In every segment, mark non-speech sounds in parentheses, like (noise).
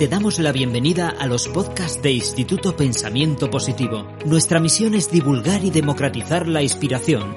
Te damos la bienvenida a los podcasts de Instituto Pensamiento Positivo. Nuestra misión es divulgar y democratizar la inspiración,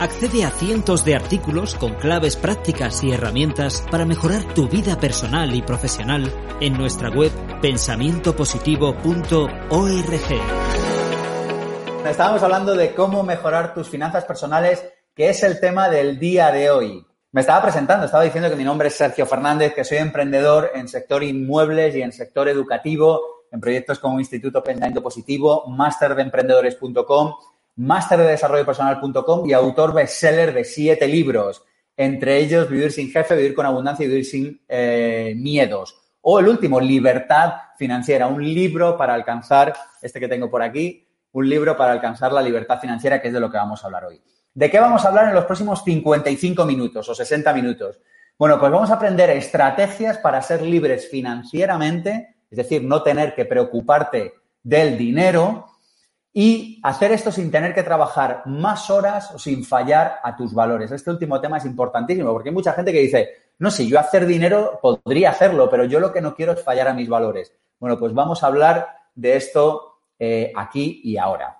Accede a cientos de artículos con claves prácticas y herramientas para mejorar tu vida personal y profesional en nuestra web pensamientopositivo.org. Estábamos hablando de cómo mejorar tus finanzas personales, que es el tema del día de hoy. Me estaba presentando, estaba diciendo que mi nombre es Sergio Fernández, que soy emprendedor en sector inmuebles y en sector educativo, en proyectos como Instituto Pensamiento Positivo, masterdeemprendedores.com, máster de desarrollo personal.com y autor bestseller de siete libros, entre ellos Vivir sin jefe, Vivir con abundancia y Vivir sin eh, miedos. O el último, Libertad financiera, un libro para alcanzar, este que tengo por aquí, un libro para alcanzar la libertad financiera, que es de lo que vamos a hablar hoy. ¿De qué vamos a hablar en los próximos 55 minutos o 60 minutos? Bueno, pues vamos a aprender estrategias para ser libres financieramente, es decir, no tener que preocuparte del dinero y hacer esto sin tener que trabajar más horas o sin fallar a tus valores. Este último tema es importantísimo porque hay mucha gente que dice, no sé, yo hacer dinero podría hacerlo, pero yo lo que no quiero es fallar a mis valores. Bueno, pues vamos a hablar de esto eh, aquí y ahora.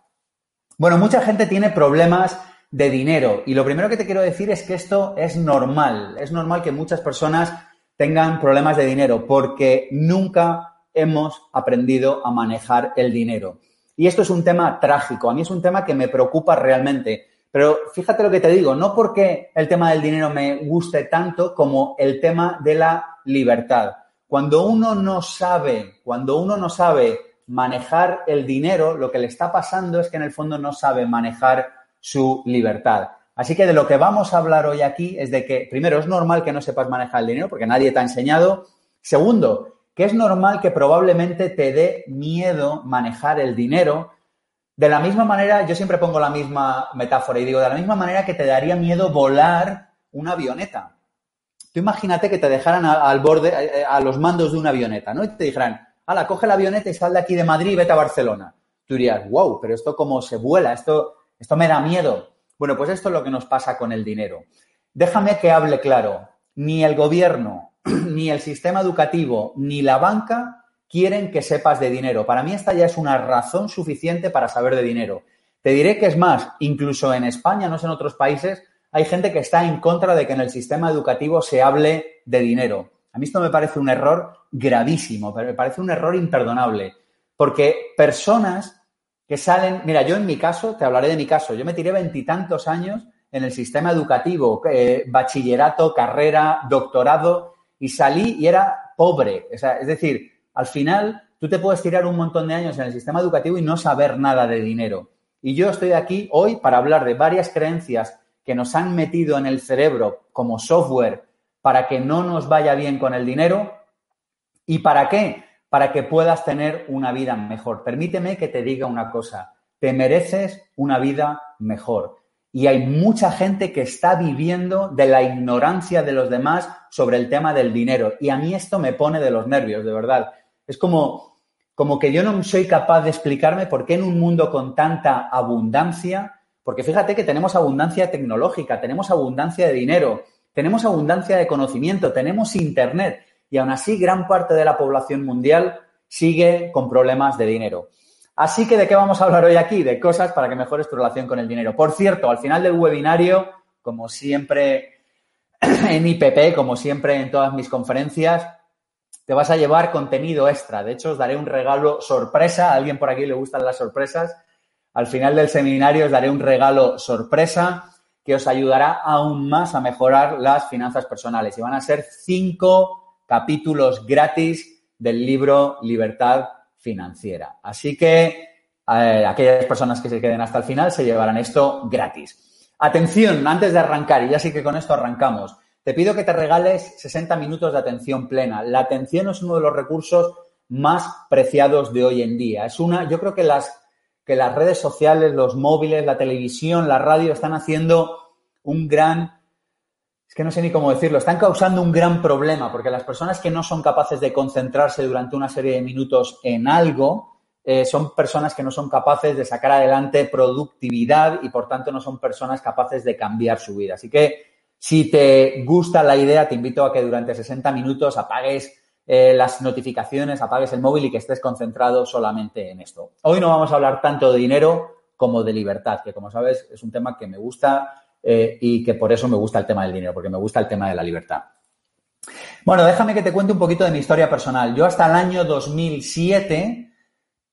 Bueno, mucha gente tiene problemas de dinero y lo primero que te quiero decir es que esto es normal. Es normal que muchas personas tengan problemas de dinero porque nunca hemos aprendido a manejar el dinero. Y esto es un tema trágico, a mí es un tema que me preocupa realmente. Pero fíjate lo que te digo, no porque el tema del dinero me guste tanto como el tema de la libertad. Cuando uno no sabe, cuando uno no sabe manejar el dinero, lo que le está pasando es que en el fondo no sabe manejar su libertad. Así que de lo que vamos a hablar hoy aquí es de que, primero, es normal que no sepas manejar el dinero porque nadie te ha enseñado. Segundo, que es normal que probablemente te dé miedo manejar el dinero. De la misma manera, yo siempre pongo la misma metáfora y digo, de la misma manera que te daría miedo volar una avioneta. Tú imagínate que te dejaran al borde, a los mandos de una avioneta, ¿no? Y te dijeran, ala, coge la avioneta y sal de aquí de Madrid y vete a Barcelona. Tú dirías, wow, pero esto cómo se vuela, esto, esto me da miedo. Bueno, pues esto es lo que nos pasa con el dinero. Déjame que hable claro. Ni el gobierno, (clears throat) ni el sistema educativo, ni la banca quieren que sepas de dinero. Para mí esta ya es una razón suficiente para saber de dinero. Te diré que es más, incluso en España, no sé en otros países, hay gente que está en contra de que en el sistema educativo se hable de dinero. A mí esto me parece un error gravísimo, me parece un error imperdonable, porque personas que salen, mira, yo en mi caso, te hablaré de mi caso, yo me tiré veintitantos años en el sistema educativo, eh, bachillerato, carrera, doctorado, y salí y era pobre. Es decir, al final tú te puedes tirar un montón de años en el sistema educativo y no saber nada de dinero. Y yo estoy aquí hoy para hablar de varias creencias que nos han metido en el cerebro como software para que no nos vaya bien con el dinero. ¿Y para qué? Para que puedas tener una vida mejor. Permíteme que te diga una cosa. Te mereces una vida mejor. Y hay mucha gente que está viviendo de la ignorancia de los demás sobre el tema del dinero. Y a mí esto me pone de los nervios, de verdad. Es como, como que yo no soy capaz de explicarme por qué en un mundo con tanta abundancia, porque fíjate que tenemos abundancia tecnológica, tenemos abundancia de dinero, tenemos abundancia de conocimiento, tenemos Internet, y aún así gran parte de la población mundial sigue con problemas de dinero. Así que, ¿de qué vamos a hablar hoy aquí? De cosas para que mejores tu relación con el dinero. Por cierto, al final del webinario, como siempre (clears throat) en IPP, como siempre en todas mis conferencias, te vas a llevar contenido extra. De hecho, os daré un regalo sorpresa. A alguien por aquí le gustan las sorpresas. Al final del seminario os daré un regalo sorpresa que os ayudará aún más a mejorar las finanzas personales. Y van a ser cinco capítulos gratis del libro Libertad Financiera. Así que eh, aquellas personas que se queden hasta el final se llevarán esto gratis. Atención, antes de arrancar, y ya sí que con esto arrancamos, te pido que te regales 60 minutos de atención plena. La atención es uno de los recursos más preciados de hoy en día. Es una, yo creo que las, que las redes sociales, los móviles, la televisión, la radio están haciendo un gran, es que no sé ni cómo decirlo, están causando un gran problema porque las personas que no son capaces de concentrarse durante una serie de minutos en algo, eh, son personas que no son capaces de sacar adelante productividad y por tanto no son personas capaces de cambiar su vida. Así que si te gusta la idea, te invito a que durante 60 minutos apagues eh, las notificaciones, apagues el móvil y que estés concentrado solamente en esto. Hoy no vamos a hablar tanto de dinero como de libertad, que como sabes es un tema que me gusta eh, y que por eso me gusta el tema del dinero, porque me gusta el tema de la libertad. Bueno, déjame que te cuente un poquito de mi historia personal. Yo hasta el año 2007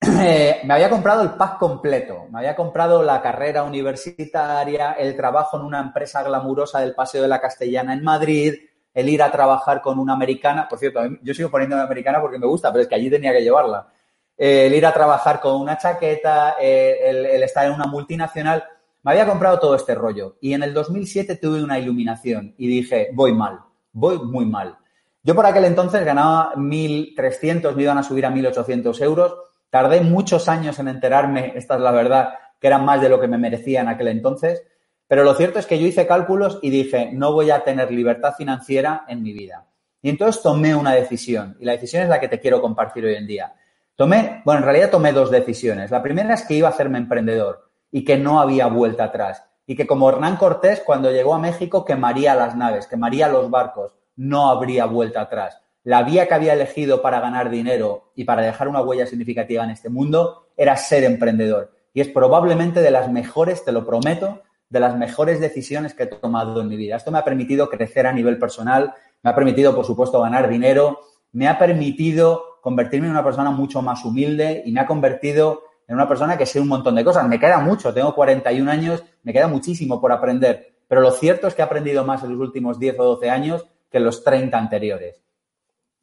(clears throat) eh, me había comprado el pack completo. Me había comprado la carrera universitaria, el trabajo en una empresa glamurosa del Paseo de la Castellana en Madrid, el ir a trabajar con una americana. Por cierto, yo sigo poniéndome americana porque me gusta, pero es que allí tenía que llevarla. Eh, el ir a trabajar con una chaqueta, el, estar en una multinacional. Me había comprado todo este rollo. Y en el 2007 tuve una iluminación y dije, voy mal, voy muy mal. Yo por aquel entonces ganaba 1.300, me iban a subir a 1.800 euros Tardé muchos años en enterarme, esta es la verdad, que eran más de lo que me merecía en aquel entonces, pero lo cierto es que yo hice cálculos y dije, no voy a tener libertad financiera en mi vida. Y entonces tomé una decisión, y la decisión es la que te quiero compartir hoy en día. Tomé, bueno, en realidad tomé dos decisiones. La primera es que iba a hacerme emprendedor y que no había vuelta atrás. Y que como Hernán Cortés, cuando llegó a México, quemaría las naves, quemaría los barcos, no habría vuelta atrás la vía que había elegido para ganar dinero y para dejar una huella significativa en este mundo era ser emprendedor. Y es probablemente de las mejores, te lo prometo, de las mejores decisiones que he tomado en mi vida. Esto me ha permitido crecer a nivel personal, me ha permitido, por supuesto, ganar dinero, me ha permitido convertirme en una persona mucho más humilde y me ha convertido en una persona que sé un montón de cosas. Me queda mucho, tengo 41 años, me queda muchísimo por aprender, pero lo cierto es que he aprendido más en los últimos 10 o 12 años que en los 30 anteriores.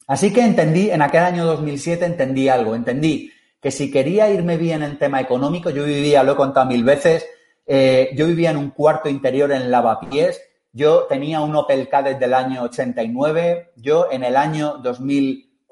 Así que entendí, en aquel año 2007 entendí algo, entendí que si quería irme bien en tema económico, yo vivía, lo he contado mil veces, eh, yo vivía en un cuarto interior en Lavapiés, yo tenía un Opel Kadett del año 89, yo en el año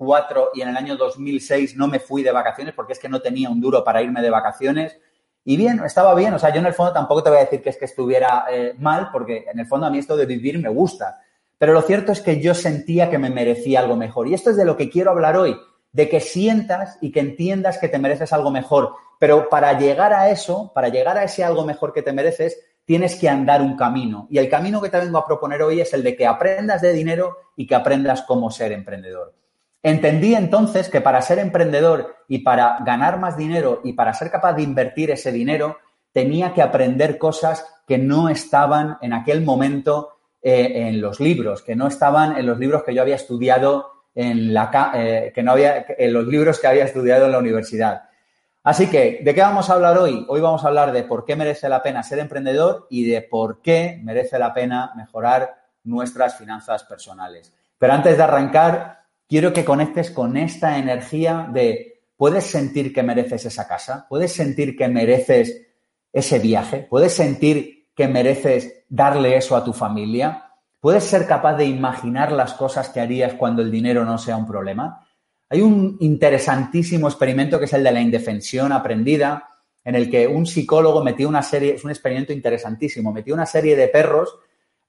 2004 y en el año 2006 no me fui de vacaciones porque es que no tenía un duro para irme de vacaciones. Y bien, estaba bien, o sea, yo en el fondo tampoco te voy a decir que es que estuviera eh, mal, porque en el fondo a mí esto de vivir me gusta. Pero lo cierto es que yo sentía que me merecía algo mejor. Y esto es de lo que quiero hablar hoy, de que sientas y que entiendas que te mereces algo mejor. Pero para llegar a eso, para llegar a ese algo mejor que te mereces, tienes que andar un camino. Y el camino que te vengo a proponer hoy es el de que aprendas de dinero y que aprendas cómo ser emprendedor. Entendí entonces que para ser emprendedor y para ganar más dinero y para ser capaz de invertir ese dinero, tenía que aprender cosas que no estaban en aquel momento eh, en los libros, que no estaban en los libros que yo había estudiado en la eh, que no había en los libros que había estudiado en la universidad. Así que, ¿de qué vamos a hablar hoy? Hoy vamos a hablar de por qué merece la pena ser emprendedor y de por qué merece la pena mejorar nuestras finanzas personales. Pero antes de arrancar, quiero que conectes con esta energía de puedes sentir que mereces esa casa, puedes sentir que mereces ese viaje, puedes sentir que mereces darle eso a tu familia? ¿Puedes ser capaz de imaginar las cosas que harías cuando el dinero no sea un problema? Hay un interesantísimo experimento que es el de la indefensión aprendida, en el que un psicólogo metió una serie, es un experimento interesantísimo, metió una serie de perros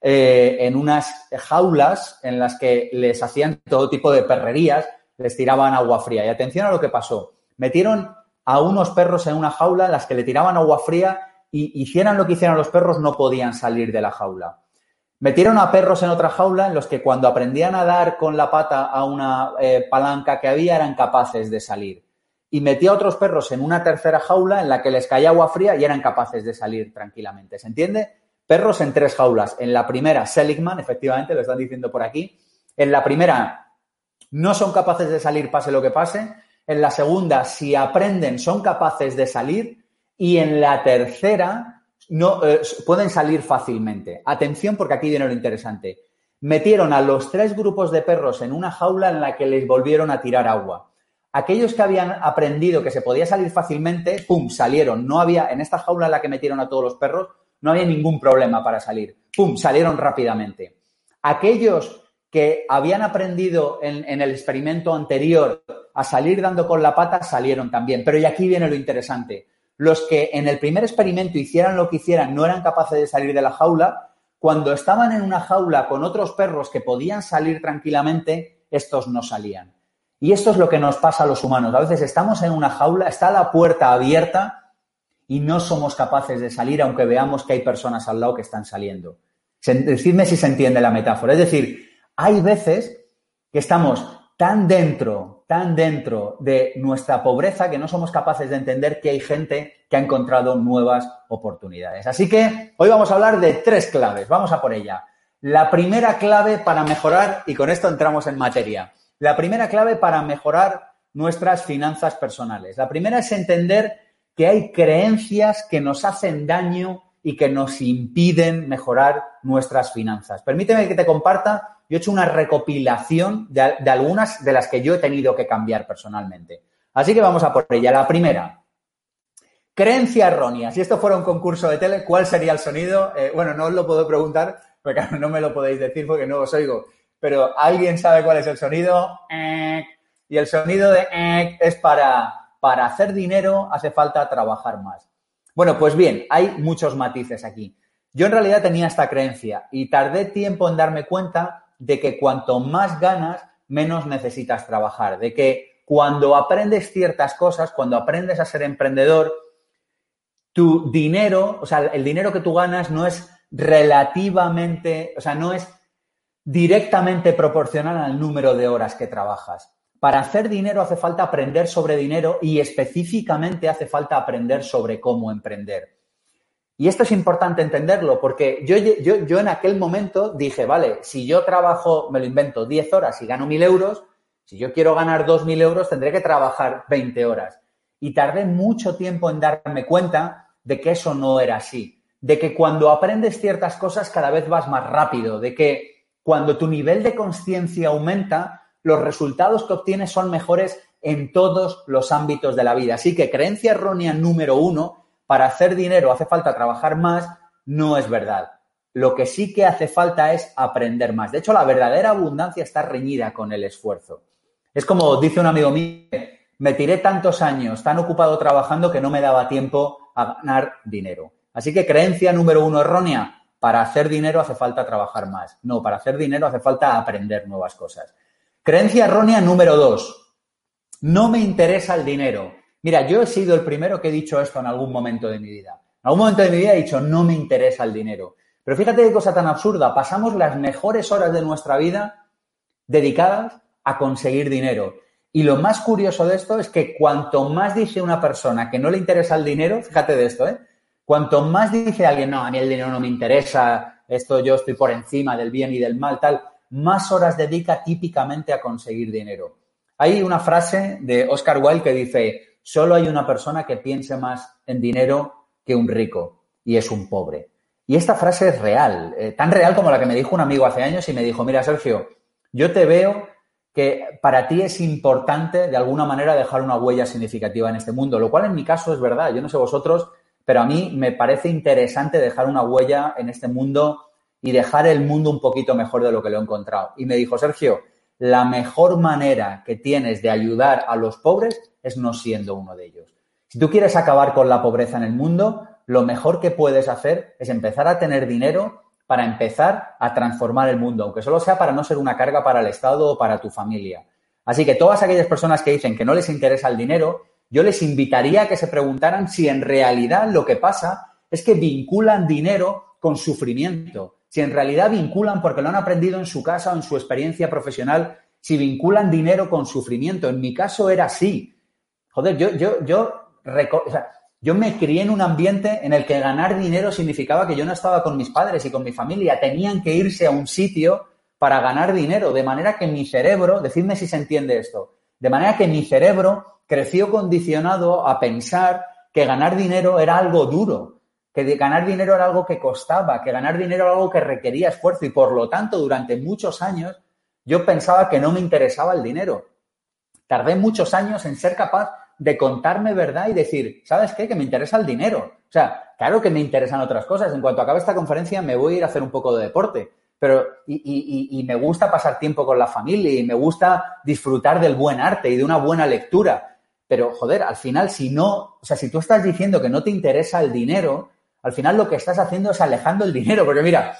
eh, en unas jaulas en las que les hacían todo tipo de perrerías, les tiraban agua fría. Y atención a lo que pasó. Metieron a unos perros en una jaula en las que le tiraban agua fría y hicieran lo que hicieran los perros, no podían salir de la jaula. Metieron a perros en otra jaula en los que cuando aprendían a dar con la pata a una eh, palanca que había eran capaces de salir. Y metía a otros perros en una tercera jaula en la que les caía agua fría y eran capaces de salir tranquilamente. ¿Se entiende? Perros en tres jaulas. En la primera, Seligman, efectivamente, lo están diciendo por aquí. En la primera, no son capaces de salir pase lo que pase. En la segunda, si aprenden, son capaces de salir. y en la tercera no, eh, pueden salir fácilmente. Atención porque aquí viene lo interesante. Metieron a los tres grupos de perros en una jaula en la que les volvieron a tirar agua. Aquellos que habían aprendido que se podía salir fácilmente, ¡pum!, salieron. No había, en esta jaula en la que metieron a todos los perros, no había ningún problema para salir. ¡Pum!, salieron rápidamente. Aquellos que habían aprendido en, el experimento anterior a salir dando con la pata, salieron también. Pero y aquí viene lo interesante. Los que en el primer experimento hicieran lo que hicieran, no eran capaces de salir de la jaula, cuando estaban en una jaula con otros perros que podían salir tranquilamente, estos no salían. Y esto es lo que nos pasa a los humanos. A veces estamos en una jaula, está la puerta abierta y no somos capaces de salir aunque veamos que hay personas al lado que están saliendo. Decidme si se entiende la metáfora. Es decir, hay veces que estamos tan dentro, tan dentro de nuestra pobreza que no somos capaces de entender que hay gente que ha encontrado nuevas oportunidades. Así que hoy vamos a hablar de tres claves. Vamos a por ella. La primera clave para mejorar, y con esto entramos en materia, la primera clave para mejorar nuestras finanzas personales. La primera es entender que hay creencias que nos hacen daño y que nos impiden mejorar nuestras finanzas. Permíteme que te comparta, yo he hecho una recopilación de, de, algunas de las que yo he tenido que cambiar personalmente. Así que vamos a por ella. La primera, creencia errónea. Si esto fuera un concurso de tele, ¿cuál sería el sonido? Eh, bueno, no os lo puedo preguntar, porque (laughs) no me lo podéis decir porque no os oigo pero ¿alguien sabe cuál es el sonido? Y el sonido de es para, para hacer dinero hace falta trabajar más. Bueno, pues bien, hay muchos matices aquí. Yo en realidad tenía esta creencia y tardé tiempo en darme cuenta de que cuanto más ganas, menos necesitas trabajar. De que cuando aprendes ciertas cosas, cuando aprendes a ser emprendedor, tu dinero, o sea, el dinero que tú ganas no es relativamente, o sea, no es directamente proporcional al número de horas que trabajas. Para hacer dinero hace falta aprender sobre dinero y específicamente hace falta aprender sobre cómo emprender. Y esto es importante entenderlo porque yo, yo, yo en aquel momento dije, vale, si yo trabajo, me lo invento, 10 horas y gano 1.000 euros, si yo quiero ganar 2.000 euros tendré que trabajar 20 horas. Y tardé mucho tiempo en darme cuenta de que eso no era así, de que cuando aprendes ciertas cosas cada vez vas más rápido, de que cuando tu nivel de conciencia aumenta, los resultados que obtienes son mejores en todos los ámbitos de la vida. Así que creencia errónea número uno, para hacer dinero hace falta trabajar más, no es verdad. Lo que sí que hace falta es aprender más. De hecho, la verdadera abundancia está reñida con el esfuerzo. Es como dice un amigo mío, me tiré tantos años tan ocupado trabajando que no me daba tiempo a ganar dinero. Así que creencia número uno errónea, para hacer dinero hace falta trabajar más. No, para hacer dinero hace falta aprender nuevas cosas. Creencia errónea número dos. No me interesa el dinero. Mira, yo he sido el primero que he dicho esto en algún momento de mi vida. En algún momento de mi vida he dicho, no me interesa el dinero. Pero fíjate qué cosa tan absurda. Pasamos las mejores horas de nuestra vida dedicadas a conseguir dinero. Y lo más curioso de esto es que cuanto más dice una persona que no le interesa el dinero, fíjate de esto, ¿eh? Cuanto más dice alguien, no, a mí el dinero no me interesa, esto yo estoy por encima del bien y del mal, tal, más horas dedica típicamente a conseguir dinero. Hay una frase de Oscar Wilde que dice, solo hay una persona que piense más en dinero que un rico, y es un pobre. Y esta frase es real, eh, tan real como la que me dijo un amigo hace años y me dijo, mira, Sergio, yo te veo que para ti es importante de alguna manera dejar una huella significativa en este mundo, lo cual en mi caso es verdad. Yo no sé vosotros, pero a mí me parece interesante dejar una huella en este mundo y dejar el mundo un poquito mejor de lo que lo he encontrado. Y me dijo, Sergio, la mejor manera que tienes de ayudar a los pobres es no siendo uno de ellos. Si tú quieres acabar con la pobreza en el mundo, lo mejor que puedes hacer es empezar a tener dinero para empezar a transformar el mundo, aunque solo sea para no ser una carga para el Estado o para tu familia. Así que todas aquellas personas que dicen que no les interesa el dinero, yo les invitaría a que se preguntaran si en realidad lo que pasa es que vinculan dinero con sufrimiento, si en realidad vinculan porque lo han aprendido en su casa o en su experiencia profesional, si vinculan dinero con sufrimiento. En mi caso era así. Joder, yo, yo, yo, yo me crié en un ambiente en el que ganar dinero significaba que yo no estaba con mis padres y con mi familia. Tenían que irse a un sitio para ganar dinero, de manera que mi cerebro, decidme si se entiende esto, de manera que mi cerebro creció condicionado a pensar que ganar dinero era algo duro, que ganar dinero era algo que costaba, que ganar dinero era algo que requería esfuerzo y por lo tanto durante muchos años yo pensaba que no me interesaba el dinero. Tardé muchos años en ser capaz de contarme verdad y decir, ¿sabes qué? Que me interesa el dinero. O sea, claro que me interesan otras cosas. En cuanto acabe esta conferencia me voy a ir a hacer un poco de deporte. Pero, y, me gusta pasar tiempo con la familia y me gusta disfrutar del buen arte y de una buena lectura. Pero, joder, al final, si no, o sea, si tú estás diciendo que no te interesa el dinero, al final lo que estás haciendo es alejando el dinero. Porque mira,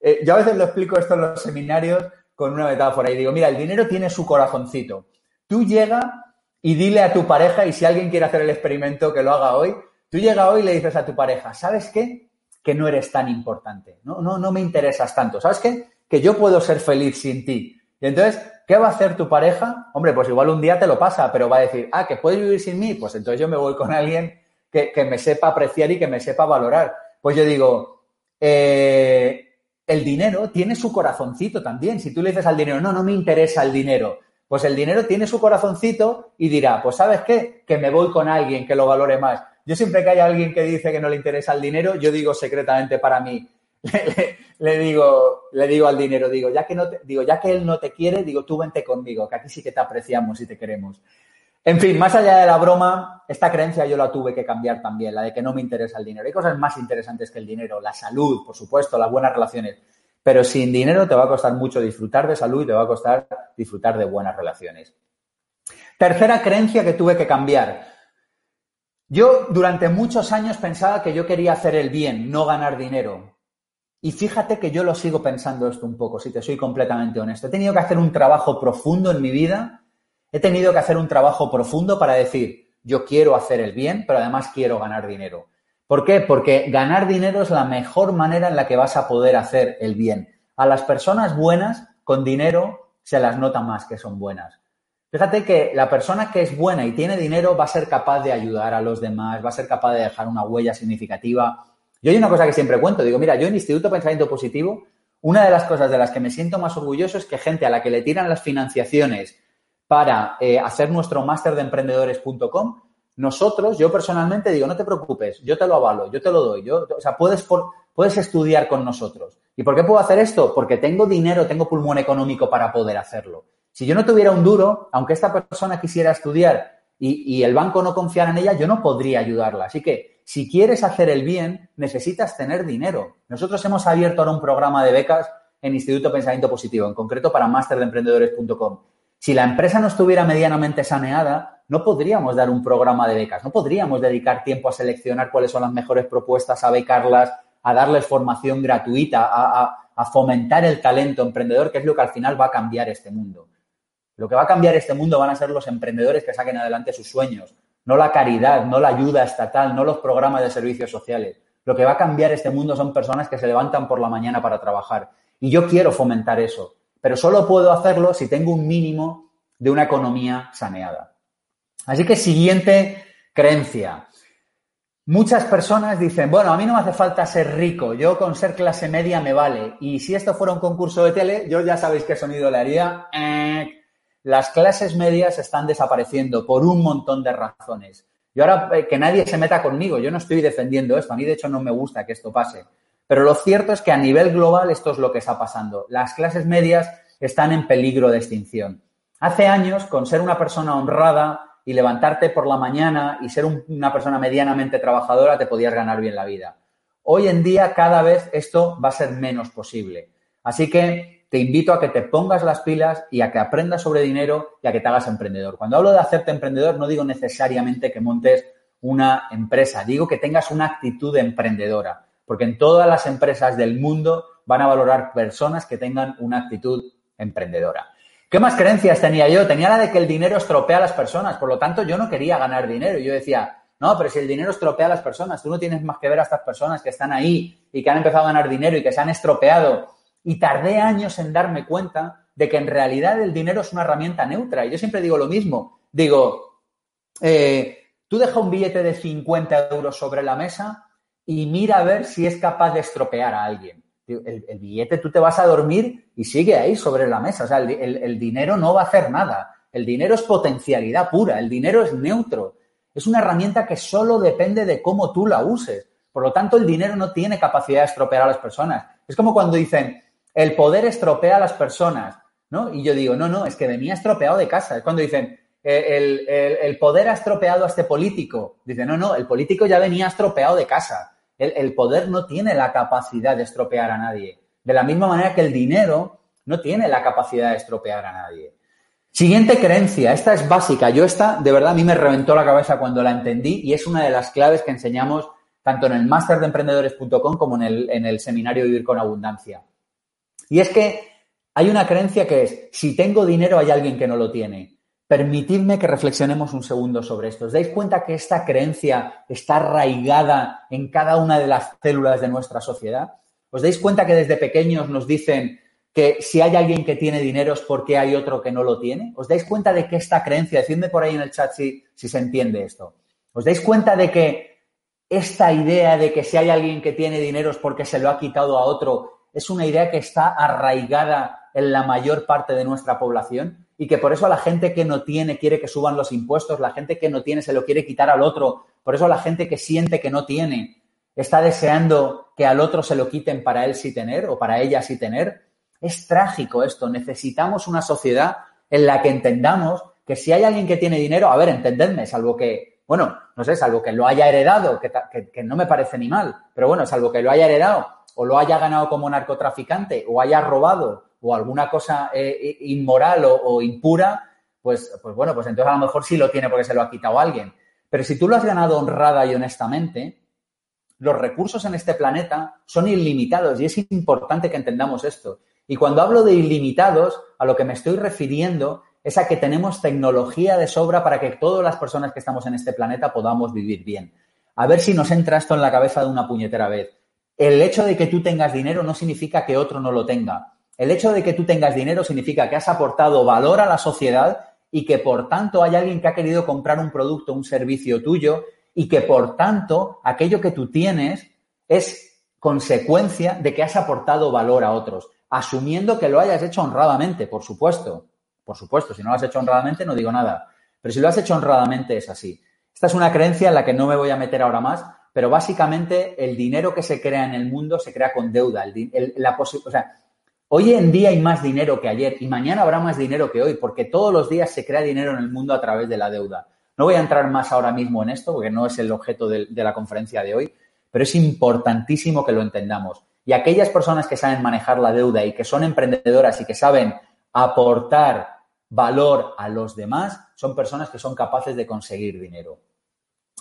eh, yo a veces lo explico esto en los seminarios con una metáfora y digo, mira, el dinero tiene su corazoncito. Tú llega y dile a tu pareja, y si alguien quiere hacer el experimento, que lo haga hoy, tú llega hoy y le dices a tu pareja, ¿sabes qué? Que no eres tan importante, no, no, no me interesas tanto, ¿sabes qué? Que yo puedo ser feliz sin ti. Y entonces, ¿qué va a hacer tu pareja? Hombre, pues igual un día te lo pasa, pero va a decir, ah, que puedes vivir sin mí, pues entonces yo me voy con alguien que, me sepa apreciar y que me sepa valorar. Pues yo digo, eh, el dinero tiene su corazoncito también. Si tú le dices al dinero, no, no me interesa el dinero, pues el dinero tiene su corazoncito y dirá, pues sabes qué, que me voy con alguien que lo valore más. Yo siempre que hay alguien que dice que no le interesa el dinero, yo digo secretamente para mí, (laughs) le, digo, le digo al dinero, digo, ya que no digo, ya que él no te quiere, digo, tú vente conmigo, que aquí sí que te apreciamos y te queremos. En fin, más allá de la broma, esta creencia yo la tuve que cambiar también, la de que no me interesa el dinero. Hay cosas más interesantes que el dinero, la salud, por supuesto, las buenas relaciones. Pero sin dinero te va a costar mucho disfrutar de salud y te va a costar disfrutar de buenas relaciones. Tercera creencia que tuve que cambiar. Yo durante muchos años pensaba que yo quería hacer el bien, no ganar dinero. Y fíjate que yo lo sigo pensando esto un poco, si te soy completamente honesto. He tenido que hacer un trabajo profundo en mi vida. He tenido que hacer un trabajo profundo para decir, yo quiero hacer el bien, pero además quiero ganar dinero. ¿Por qué? Porque ganar dinero es la mejor manera en la que vas a poder hacer el bien. A las personas buenas con dinero se las nota más que son buenas. Fíjate que la persona que es buena y tiene dinero va a ser capaz de ayudar a los demás, va a ser capaz de dejar una huella significativa. Yo hay una cosa que siempre cuento, digo, mira, yo en Instituto Pensamiento Positivo, una de las cosas de las que me siento más orgulloso es que gente a la que le tiran las financiaciones para eh, hacer nuestro máster de emprendedores.com, nosotros, yo personalmente digo, no te preocupes, yo te lo avalo, yo te lo doy, yo, o sea, puedes, puedes estudiar con nosotros. ¿Y por qué puedo hacer esto? Porque tengo dinero, tengo pulmón económico para poder hacerlo. Si yo no tuviera un duro, aunque esta persona quisiera estudiar y, el banco no confiara en ella, yo no podría ayudarla. Así que si quieres hacer el bien, necesitas tener dinero. Nosotros hemos abierto ahora un programa de becas en Instituto Pensamiento Positivo, en concreto para masterdeemprendedores.com. Si la empresa no estuviera medianamente saneada, no podríamos dar un programa de becas, no podríamos dedicar tiempo a seleccionar cuáles son las mejores propuestas, a becarlas, a darles formación gratuita, a, fomentar el talento emprendedor, que es lo que al final va a cambiar este mundo. Lo que va a cambiar este mundo van a ser los emprendedores que saquen adelante sus sueños, no la caridad, no la ayuda estatal, no los programas de servicios sociales. Lo que va a cambiar este mundo son personas que se levantan por la mañana para trabajar. Y yo quiero fomentar eso pero solo puedo hacerlo si tengo un mínimo de una economía saneada. Así que siguiente creencia. Muchas personas dicen, bueno, a mí no me hace falta ser rico, yo con ser clase media me vale. Y si esto fuera un concurso de tele, yo ya sabéis qué sonido le haría. Las clases medias están desapareciendo por un montón de razones. Y ahora eh, que nadie se meta conmigo, yo no estoy defendiendo esto, a mí de hecho no me gusta que esto pase. Pero lo cierto es que a nivel global esto es lo que está pasando. Las clases medias están en peligro de extinción. Hace años, con ser una persona honrada y levantarte por la mañana y ser una persona medianamente trabajadora, te podías ganar bien la vida. Hoy en día, cada vez esto va a ser menos posible. Así que te invito a que te pongas las pilas y a que aprendas sobre dinero y a que te hagas emprendedor. Cuando hablo de hacerte emprendedor, no digo necesariamente que montes una empresa, digo que tengas una actitud emprendedora porque en todas las empresas del mundo van a valorar personas que tengan una actitud emprendedora. ¿Qué más creencias tenía yo? Tenía la de que el dinero estropea a las personas, por lo tanto yo no quería ganar dinero. Yo decía, no, pero si el dinero estropea a las personas, tú no tienes más que ver a estas personas que están ahí y que han empezado a ganar dinero y que se han estropeado. Y tardé años en darme cuenta de que en realidad el dinero es una herramienta neutra. Y yo siempre digo lo mismo. Digo, eh, tú deja un billete de 50 euros sobre la mesa y mira a ver si es capaz de estropear a alguien. El, billete tú te vas a dormir y sigue ahí sobre la mesa. O sea, el, dinero no va a hacer nada. El dinero es potencialidad pura, el dinero es neutro. Es una herramienta que solo depende de cómo tú la uses. Por lo tanto, el dinero no tiene capacidad de estropear a las personas. Es como cuando dicen, el poder estropea a las personas, ¿no? Y yo digo, no, no, es que venía estropeado de casa. Es cuando dicen, el, el, poder ha estropeado a este político. Dice, no, no, el político ya venía estropeado de casa. El, poder no tiene la capacidad de estropear a nadie. De la misma manera que el dinero no tiene la capacidad de estropear a nadie. Siguiente creencia, esta es básica. Yo esta, de verdad, a mí me reventó la cabeza cuando la entendí y es una de las claves que enseñamos tanto en el máster de emprendedores.com como en el, en el seminario Vivir con Abundancia. Y es que hay una creencia que es, si tengo dinero hay alguien que no lo tiene. Permitidme que reflexionemos un segundo sobre esto. ¿Os dais cuenta que esta creencia está arraigada en cada una de las células de nuestra sociedad? ¿Os dais cuenta que desde pequeños nos dicen que si hay alguien que tiene dinero es porque hay otro que no lo tiene? ¿Os dais cuenta de que esta creencia, decidme por ahí en el chat si, si se entiende esto, ¿os dais cuenta de que esta idea de que si hay alguien que tiene dinero es porque se lo ha quitado a otro es una idea que está arraigada en la mayor parte de nuestra población y que por eso la gente que no tiene quiere que suban los impuestos, la gente que no tiene se lo quiere quitar al otro, por eso la gente que siente que no tiene está deseando que al otro se lo quiten para él sí tener o para ella sí tener. Es trágico esto. Necesitamos una sociedad en la que entendamos que si hay alguien que tiene dinero, a ver, entendedme, salvo que, bueno, no sé, salvo que lo haya heredado, que, que no me parece ni mal, pero bueno, salvo que lo haya heredado o lo haya ganado como narcotraficante o haya robado o alguna cosa eh, inmoral o, impura, pues, pues bueno, pues entonces a lo mejor sí lo tiene porque se lo ha quitado alguien. Pero si tú lo has ganado honrada y honestamente, los recursos en este planeta son ilimitados y es importante que entendamos esto. Y cuando hablo de ilimitados, a lo que me estoy refiriendo es a que tenemos tecnología de sobra para que todas las personas que estamos en este planeta podamos vivir bien. A ver si nos entra esto en la cabeza de una puñetera vez. El hecho de que tú tengas dinero no significa que otro no lo tenga. El hecho de que tú tengas dinero significa que has aportado valor a la sociedad y que por tanto hay alguien que ha querido comprar un producto, un servicio tuyo y que por tanto aquello que tú tienes es consecuencia de que has aportado valor a otros, asumiendo que lo hayas hecho honradamente, por supuesto. Por supuesto, si no lo has hecho honradamente no digo nada. Pero si lo has hecho honradamente es así. Esta es una creencia en la que no me voy a meter ahora más, pero básicamente el dinero que se crea en el mundo se crea con deuda. o sea, hoy en día hay más dinero que ayer y mañana habrá más dinero que hoy, porque todos los días se crea dinero en el mundo a través de la deuda. No voy a entrar más ahora mismo en esto, porque no es el objeto de, de la conferencia de hoy, pero es importantísimo que lo entendamos. Y aquellas personas que saben manejar la deuda y que son emprendedoras y que saben aportar valor a los demás, son personas que son capaces de conseguir dinero.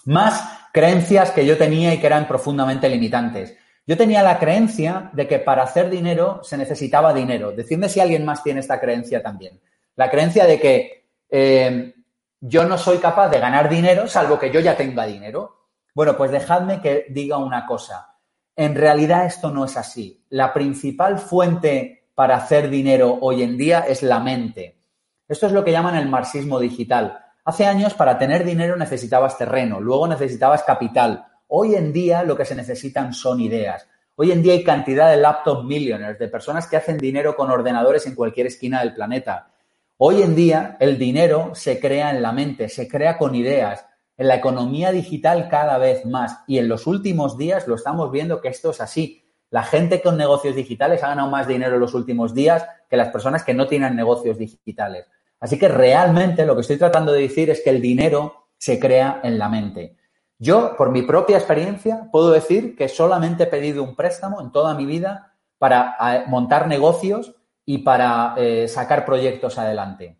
Más creencias que yo tenía y que eran profundamente limitantes. Yo tenía la creencia de que para hacer dinero se necesitaba dinero. Decidme si alguien más tiene esta creencia también. La creencia de que eh, yo no soy capaz de ganar dinero salvo que yo ya tenga dinero. Bueno, pues dejadme que diga una cosa. En realidad esto no es así. La principal fuente para hacer dinero hoy en día es la mente. Esto es lo que llaman el marxismo digital. Hace años para tener dinero necesitabas terreno, luego necesitabas capital. Hoy en día lo que se necesitan son ideas. Hoy en día hay cantidad de laptop millionaires, de personas que hacen dinero con ordenadores en cualquier esquina del planeta. Hoy en día el dinero se crea en la mente, se crea con ideas. En la economía digital cada vez más. Y en los últimos días lo estamos viendo que esto es así. La gente con negocios digitales ha ganado más dinero en los últimos días que las personas que no tienen negocios digitales. Así que realmente lo que estoy tratando de decir es que el dinero se crea en la mente. Yo, por mi propia experiencia, puedo decir que solamente he pedido un préstamo en toda mi vida para eh, montar negocios y para eh, sacar proyectos adelante.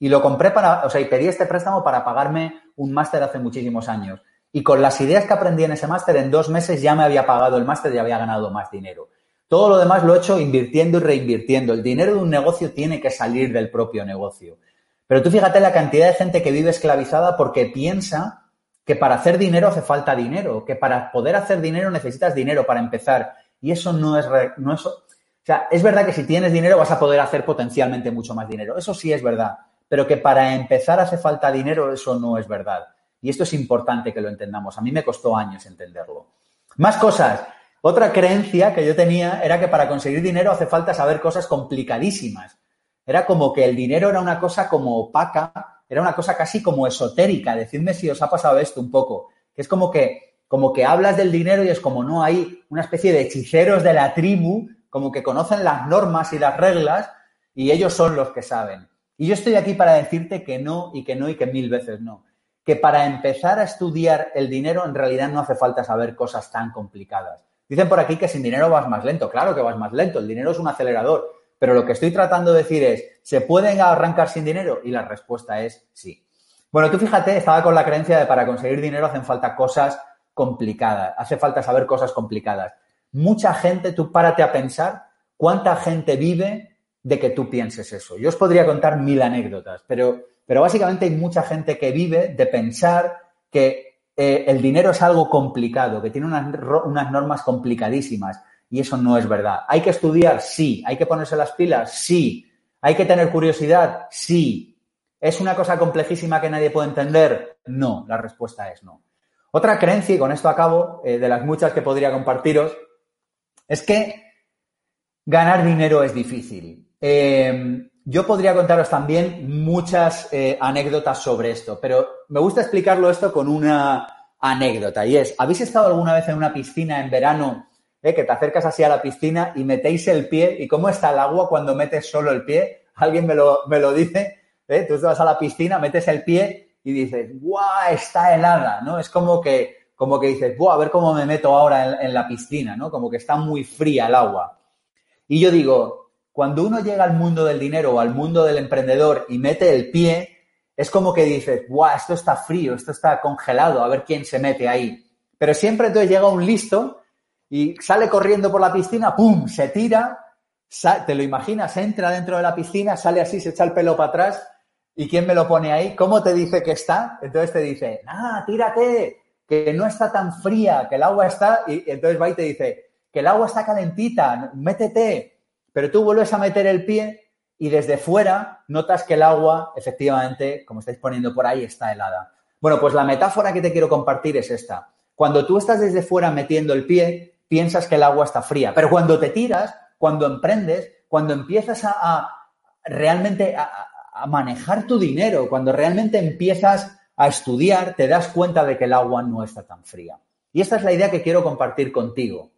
Y lo compré para, o sea, y pedí este préstamo para pagarme un máster hace muchísimos años. Y con las ideas que aprendí en ese máster, en dos meses ya me había pagado el máster y había ganado más dinero. Todo lo demás lo he hecho invirtiendo y reinvirtiendo. El dinero de un negocio tiene que salir del propio negocio. Pero tú fíjate la cantidad de gente que vive esclavizada porque piensa que para hacer dinero hace falta dinero, que para poder hacer dinero necesitas dinero para empezar. Y eso no es, no o sea, es verdad que si tienes dinero vas a poder hacer potencialmente mucho más dinero. Eso sí es verdad. Pero que para empezar hace falta dinero, eso no es verdad. Y esto es importante que lo entendamos. A mí me costó años entenderlo. Más cosas. Otra creencia que yo tenía era que para conseguir dinero hace falta saber cosas complicadísimas. Era como que el dinero era una cosa como opaca, era una cosa casi como esotérica. Decidme si os ha pasado esto un poco. Que es como que, como que hablas del dinero y es como no hay una especie de hechiceros de la tribu, como que conocen las normas y las reglas y ellos son los que saben. Y yo estoy aquí para decirte que no y que no y que mil veces no. Que para empezar a estudiar el dinero en realidad no hace falta saber cosas tan complicadas. Dicen por aquí que sin dinero vas más lento. Claro que vas más lento. El dinero es un acelerador. Pero lo que estoy tratando de decir es, ¿se pueden arrancar sin dinero? Y la respuesta es sí. Bueno, tú fíjate, estaba con la creencia de para conseguir dinero hacen falta cosas complicadas, hace falta saber cosas complicadas. Mucha gente, tú párate a pensar cuánta gente vive de que tú pienses eso. Yo os podría contar mil anécdotas, pero, pero básicamente hay mucha gente que vive de pensar que eh, el dinero es algo complicado, que tiene unas, unas normas complicadísimas, y eso no es verdad. ¿Hay que estudiar? Sí. ¿Hay que ponerse las pilas? Sí. ¿Hay que tener curiosidad? Sí. ¿Es una cosa complejísima que nadie puede entender? No. La respuesta es no. Otra creencia, y con esto acabo, eh, de las muchas que podría compartiros, es que ganar dinero es difícil. Eh, yo podría contaros también muchas eh, anécdotas sobre esto, pero me gusta explicarlo esto con una anécdota y es, ¿habéis estado alguna vez en una piscina en verano ¿eh? que te acercas así a la piscina y metéis el pie. ¿Y cómo está el agua cuando metes solo el pie? Alguien me lo, me lo dice. ¿eh? Tú vas a la piscina, metes el pie y dices, ¡guau! Está helada, ¿no? Es como que, como que dices, ¡buah! A ver cómo me meto ahora en, la piscina, ¿no? Como que está muy fría el agua. Y yo digo, cuando uno llega al mundo del dinero o al mundo del emprendedor y mete el pie, es como que dices, ¡guau! Esto está frío, esto está congelado, a ver quién se mete ahí. Pero siempre entonces llega un listo y sale corriendo por la piscina, ¡pum! Se tira, te lo imaginas, entra dentro de la piscina, sale así, se echa el pelo para atrás. ¿Y quién me lo pone ahí? ¿Cómo te dice que está? Entonces te dice, ah, tírate, que no está tan fría, que el agua está. Y entonces va y te dice, que el agua está calentita, métete. Pero tú vuelves a meter el pie y desde fuera notas que el agua, efectivamente, como estáis poniendo por ahí, está helada. Bueno, pues la metáfora que te quiero compartir es esta. Cuando tú estás desde fuera metiendo el pie, piensas que el agua está fría. Pero cuando te tiras, cuando emprendes, cuando empiezas a, realmente a, a manejar tu dinero, cuando realmente empiezas a estudiar, te das cuenta de que el agua no está tan fría. Y esta es la idea que quiero compartir contigo.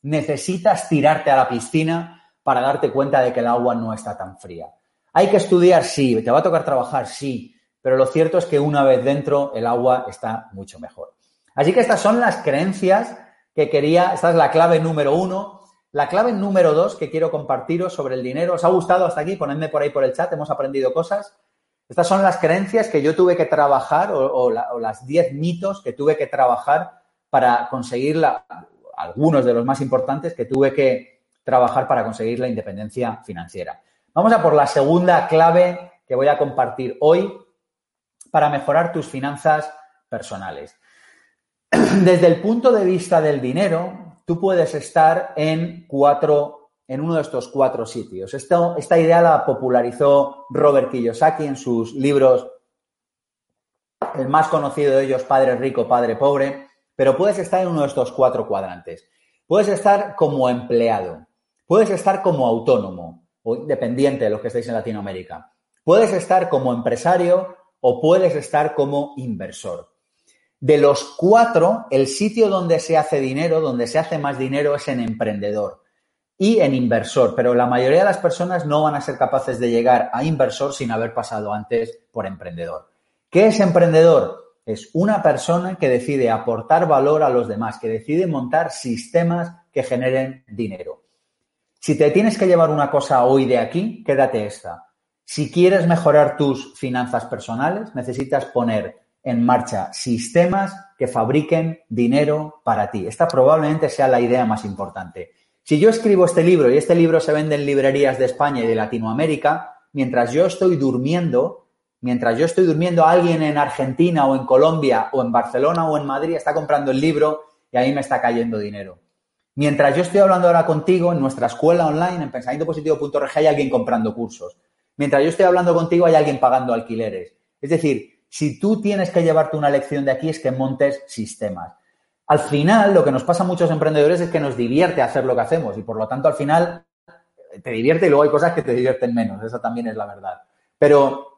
Necesitas tirarte a la piscina para darte cuenta de que el agua no está tan fría. Hay que estudiar, sí, te va a tocar trabajar, sí, pero lo cierto es que una vez dentro el agua está mucho mejor. Así que estas son las creencias que quería, esta es la clave número uno. La clave número dos que quiero compartiros sobre el dinero. ¿Os ha gustado hasta aquí? Ponedme por ahí por el chat, hemos aprendido cosas. Estas son las creencias que yo tuve que trabajar o, las diez mitos que tuve que trabajar para conseguir algunos de los más importantes que tuve que trabajar para conseguir la independencia financiera. Vamos a por la segunda clave que voy a compartir hoy para mejorar tus finanzas personales. (clears throat) desde el punto de vista del dinero, tú puedes estar en cuatro, en uno de estos cuatro sitios. esta idea la popularizó Robert Kiyosaki en sus libros, el más conocido de ellos, Padre Rico, Padre Pobre, pero puedes estar en uno de estos cuatro cuadrantes. Puedes estar como empleado, puedes estar como autónomo o independiente de los que estáis en Latinoamérica, puedes estar como empresario o puedes estar como inversor. De los cuatro, el sitio donde se hace dinero, donde se hace más dinero es en emprendedor y en inversor, pero la mayoría de las personas no van a ser capaces de llegar a inversor sin haber pasado antes por emprendedor. ¿Qué es emprendedor? Es una persona que decide aportar valor a los demás, que decide montar sistemas que generen dinero. Si te tienes que llevar una cosa hoy de aquí, quédate esta. Si quieres mejorar tus finanzas personales, necesitas poner en marcha sistemas que fabriquen dinero para ti. Esta probablemente sea la idea más importante. Si yo escribo este libro y este libro se vende en librerías de España y de Latinoamérica, mientras yo estoy durmiendo, mientras yo estoy durmiendo, alguien en Argentina o en Colombia o en Barcelona o en Madrid está comprando el libro y ahí me está cayendo dinero. Mientras yo estoy hablando ahora contigo en nuestra escuela online, en pensamientopositivo.org, hay alguien comprando cursos. Mientras yo estoy hablando contigo, hay alguien pagando alquileres. Es decir, si tú tienes que llevarte una lección de aquí es que montes sistemas. Al final, lo que nos pasa a muchos emprendedores es que nos divierte hacer lo que hacemos y por lo tanto al final te divierte y luego hay cosas que te divierten menos. Esa también es la verdad. Pero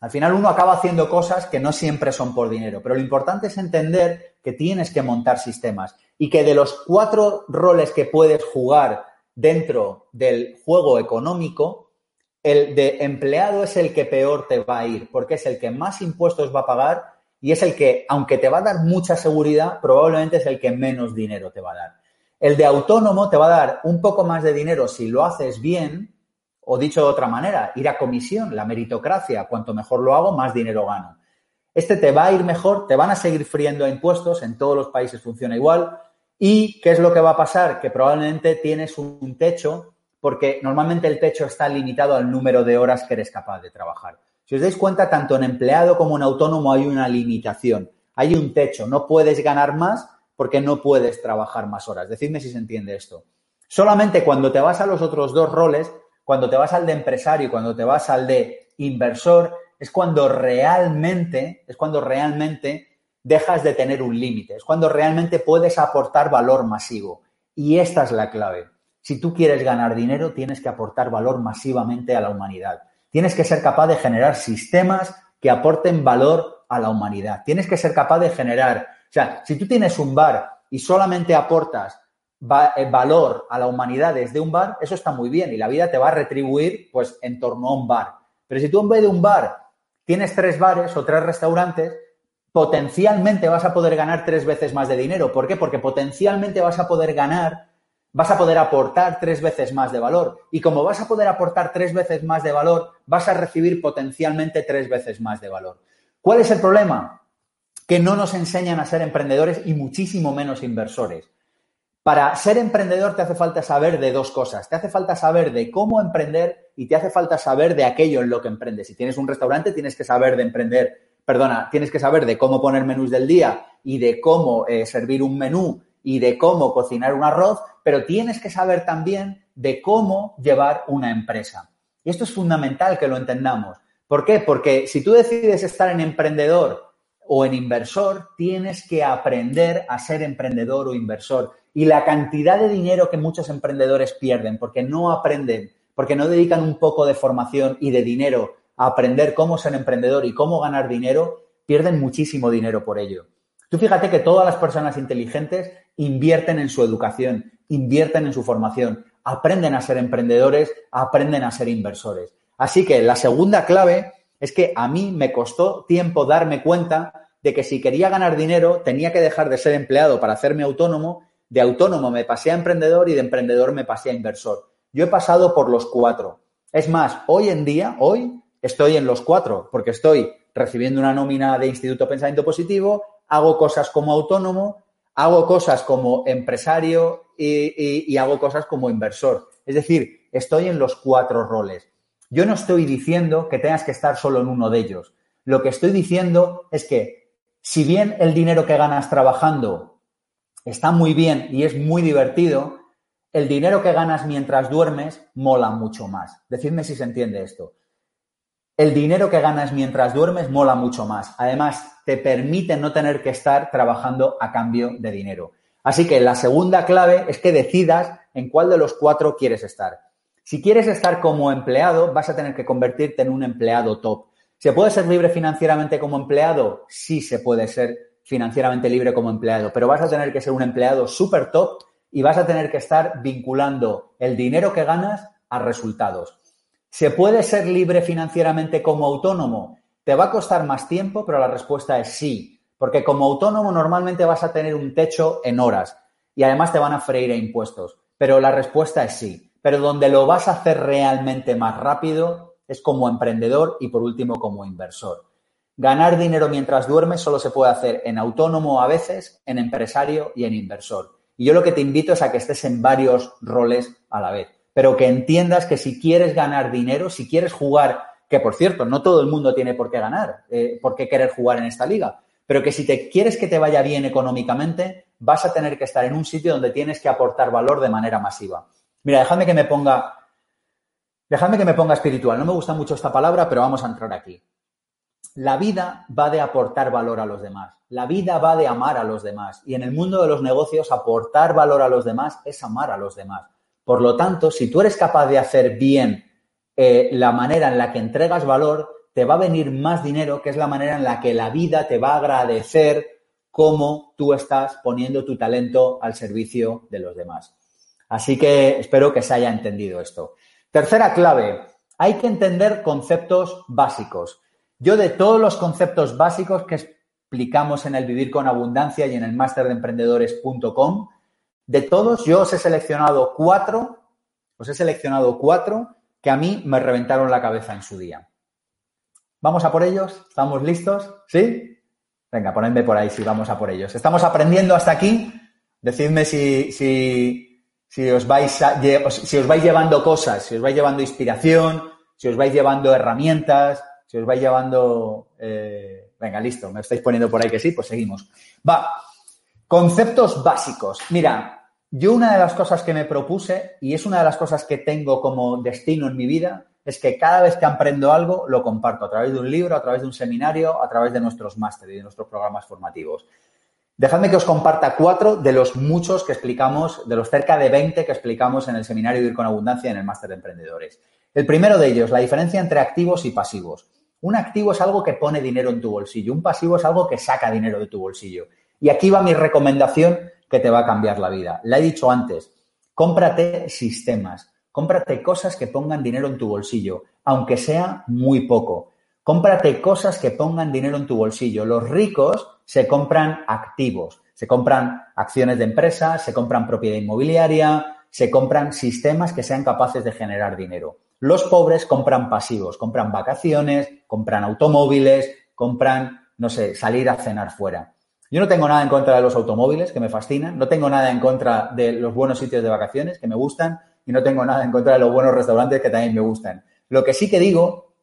Al final uno acaba haciendo cosas que no siempre son por dinero, pero lo importante es entender que tienes que montar sistemas y que de los cuatro roles que puedes jugar dentro del juego económico, el de empleado es el que peor te va a ir, porque es el que más impuestos va a pagar y es el que, aunque te va a dar mucha seguridad, probablemente es el que menos dinero te va a dar. El de autónomo te va a dar un poco más de dinero si lo haces bien, o dicho de otra manera, ir a comisión, la meritocracia, cuanto mejor lo hago, más dinero gano. Este te va a ir mejor, te van a seguir friendo impuestos, en todos los países funciona igual. ¿Y qué es lo que va a pasar? Que probablemente tienes un techo, porque normalmente el techo está limitado al número de horas que eres capaz de trabajar. Si os dais cuenta, tanto en empleado como en autónomo hay una limitación, hay un techo, no puedes ganar más porque no puedes trabajar más horas. Decidme si se entiende esto. Solamente cuando te vas a los otros dos roles, cuando te vas al de empresario y cuando te vas al de inversor, es cuando realmente, es cuando realmente dejas de tener un límite, es cuando realmente puedes aportar valor masivo. Y esta es la clave. Si tú quieres ganar dinero, tienes que aportar valor masivamente a la humanidad. Tienes que ser capaz de generar sistemas que aporten valor a la humanidad. Tienes que ser capaz de generar, o sea, si tú tienes un bar y solamente aportas eh, valor a la humanidad desde un bar, eso está muy bien y la vida te va a retribuir pues en torno a un bar. Pero si tú en vez de un bar tienes tres bares o tres restaurantes, potencialmente vas a poder ganar tres veces más de dinero. ¿Por qué? Porque potencialmente vas a poder ganar, vas a poder aportar tres veces más de valor. Y como vas a poder aportar tres veces más de valor, vas a recibir potencialmente tres veces más de valor. ¿Cuál es el problema? Que no nos enseñan a ser emprendedores y muchísimo menos inversores. Para ser emprendedor te hace falta saber de dos cosas. Te hace falta saber de cómo emprender y te hace falta saber de aquello en lo que emprendes. Si tienes un restaurante, tienes que saber de emprender, perdona, tienes que saber de cómo poner menús del día y de cómo eh, servir un menú y de cómo cocinar un arroz, pero tienes que saber también de cómo llevar una empresa. Y esto es fundamental que lo entendamos. ¿Por qué? Porque si tú decides estar en emprendedor o en inversor, tienes que aprender a ser emprendedor o inversor y la cantidad de dinero que muchos emprendedores pierden porque no aprenden, porque no dedican un poco de formación y de dinero a aprender cómo ser emprendedor y cómo ganar dinero, pierden muchísimo dinero por ello. Tú fíjate que todas las personas inteligentes invierten en su educación, invierten en su formación, aprenden a ser emprendedores, aprenden a ser inversores. Así que la segunda clave es que a mí me costó tiempo darme cuenta de que si quería ganar dinero tenía que dejar de ser empleado para hacerme autónomo de autónomo me pasé a emprendedor y de emprendedor me pasé a inversor. Yo he pasado por los cuatro. Es más, hoy en día, hoy estoy en los cuatro, porque estoy recibiendo una nómina de Instituto Pensamiento Positivo, hago cosas como autónomo, hago cosas como empresario y, hago cosas como inversor. Es decir, estoy en los cuatro roles. Yo no estoy diciendo que tengas que estar solo en uno de ellos. Lo que estoy diciendo es que si bien el dinero que ganas trabajando está muy bien y es muy divertido, el dinero que ganas mientras duermes mola mucho más. Decidme si se entiende esto. El dinero que ganas mientras duermes mola mucho más. Además, te permite no tener que estar trabajando a cambio de dinero. Así que la segunda clave es que decidas en cuál de los cuatro quieres estar. Si quieres estar como empleado, vas a tener que convertirte en un empleado top. ¿Se puede ser libre financieramente como empleado? Sí se puede ser financieramente libre como empleado, pero vas a tener que ser un empleado súper top y vas a tener que estar vinculando el dinero que ganas a resultados. ¿Se puede ser libre financieramente como autónomo? ¿Te va a costar más tiempo? Pero la respuesta es sí, porque como autónomo normalmente vas a tener un techo en horas y además te van a freír a impuestos. Pero la respuesta es sí. Pero donde lo vas a hacer realmente más rápido es como emprendedor y por último como inversor. Ganar dinero mientras duermes solo se puede hacer en autónomo a veces, en empresario y en inversor. Y yo lo que te invito es a que estés en varios roles a la vez, pero que entiendas que si quieres ganar dinero, si quieres jugar, que por cierto, no todo el mundo tiene por qué ganar, eh, por qué querer jugar en esta liga, pero que si te quieres que te vaya bien económicamente, vas a tener que estar en un sitio donde tienes que aportar valor de manera masiva. Mira, déjame que me ponga, déjame que me ponga espiritual. No me gusta mucho esta palabra, pero vamos a entrar aquí la vida va de aportar valor a los demás. La vida va de amar a los demás. Y en el mundo de los negocios, aportar valor a los demás es amar a los demás. Por lo tanto, si tú eres capaz de hacer bien eh, la manera en la que entregas valor, te va a venir más dinero, que es la manera en la que la vida te va a agradecer cómo tú estás poniendo tu talento al servicio de los demás. Así que espero que se haya entendido esto. Tercera clave, hay que entender conceptos básicos. Yo de todos los conceptos básicos que explicamos en el Vivir con Abundancia y en el máster de emprendedores.com, de todos yo os he seleccionado cuatro, os he seleccionado cuatro que a mí me reventaron la cabeza en su día. ¿Vamos a por ellos? ¿Estamos listos? ¿Sí? Venga, ponedme por ahí si vamos a por ellos. ¿Estamos aprendiendo hasta aquí? Decidme si, si, si, os vais si os vais llevando cosas, si os vais llevando inspiración, si os vais llevando herramientas, si os vais llevando... Eh, venga, listo, me estáis poniendo por ahí que sí, pues seguimos. Va, conceptos básicos. Mira, yo una de las cosas que me propuse, y es una de las cosas que tengo como destino en mi vida, es que cada vez que aprendo algo lo comparto a través de un libro, a través de un seminario, a través de nuestros másteres y de nuestros programas formativos. Dejadme que os comparta cuatro de los muchos que explicamos, de los cerca de 20 que explicamos en el seminario Ir con Abundancia en el máster de emprendedores. El primero de ellos, la diferencia entre activos y pasivos. Un activo es algo que pone dinero en tu bolsillo, un pasivo es algo que saca dinero de tu bolsillo. Y aquí va mi recomendación que te va a cambiar la vida. La he dicho antes, cómprate sistemas, Cómprate cosas que pongan dinero en tu bolsillo, aunque sea muy poco. Cómprate cosas que pongan dinero en tu bolsillo. Los ricos se compran activos, se compran acciones de empresas, se compran propiedad inmobiliaria, se compran sistemas que sean capaces de generar dinero. Los pobres compran pasivos, compran vacaciones, compran automóviles, compran, no sé, salir a cenar fuera. Yo no tengo nada en contra de los automóviles, que me fascinan, no tengo nada en contra de los buenos sitios de vacaciones, que me gustan, y no tengo nada en contra de los buenos restaurantes que también me gustan. Lo que sí que digo,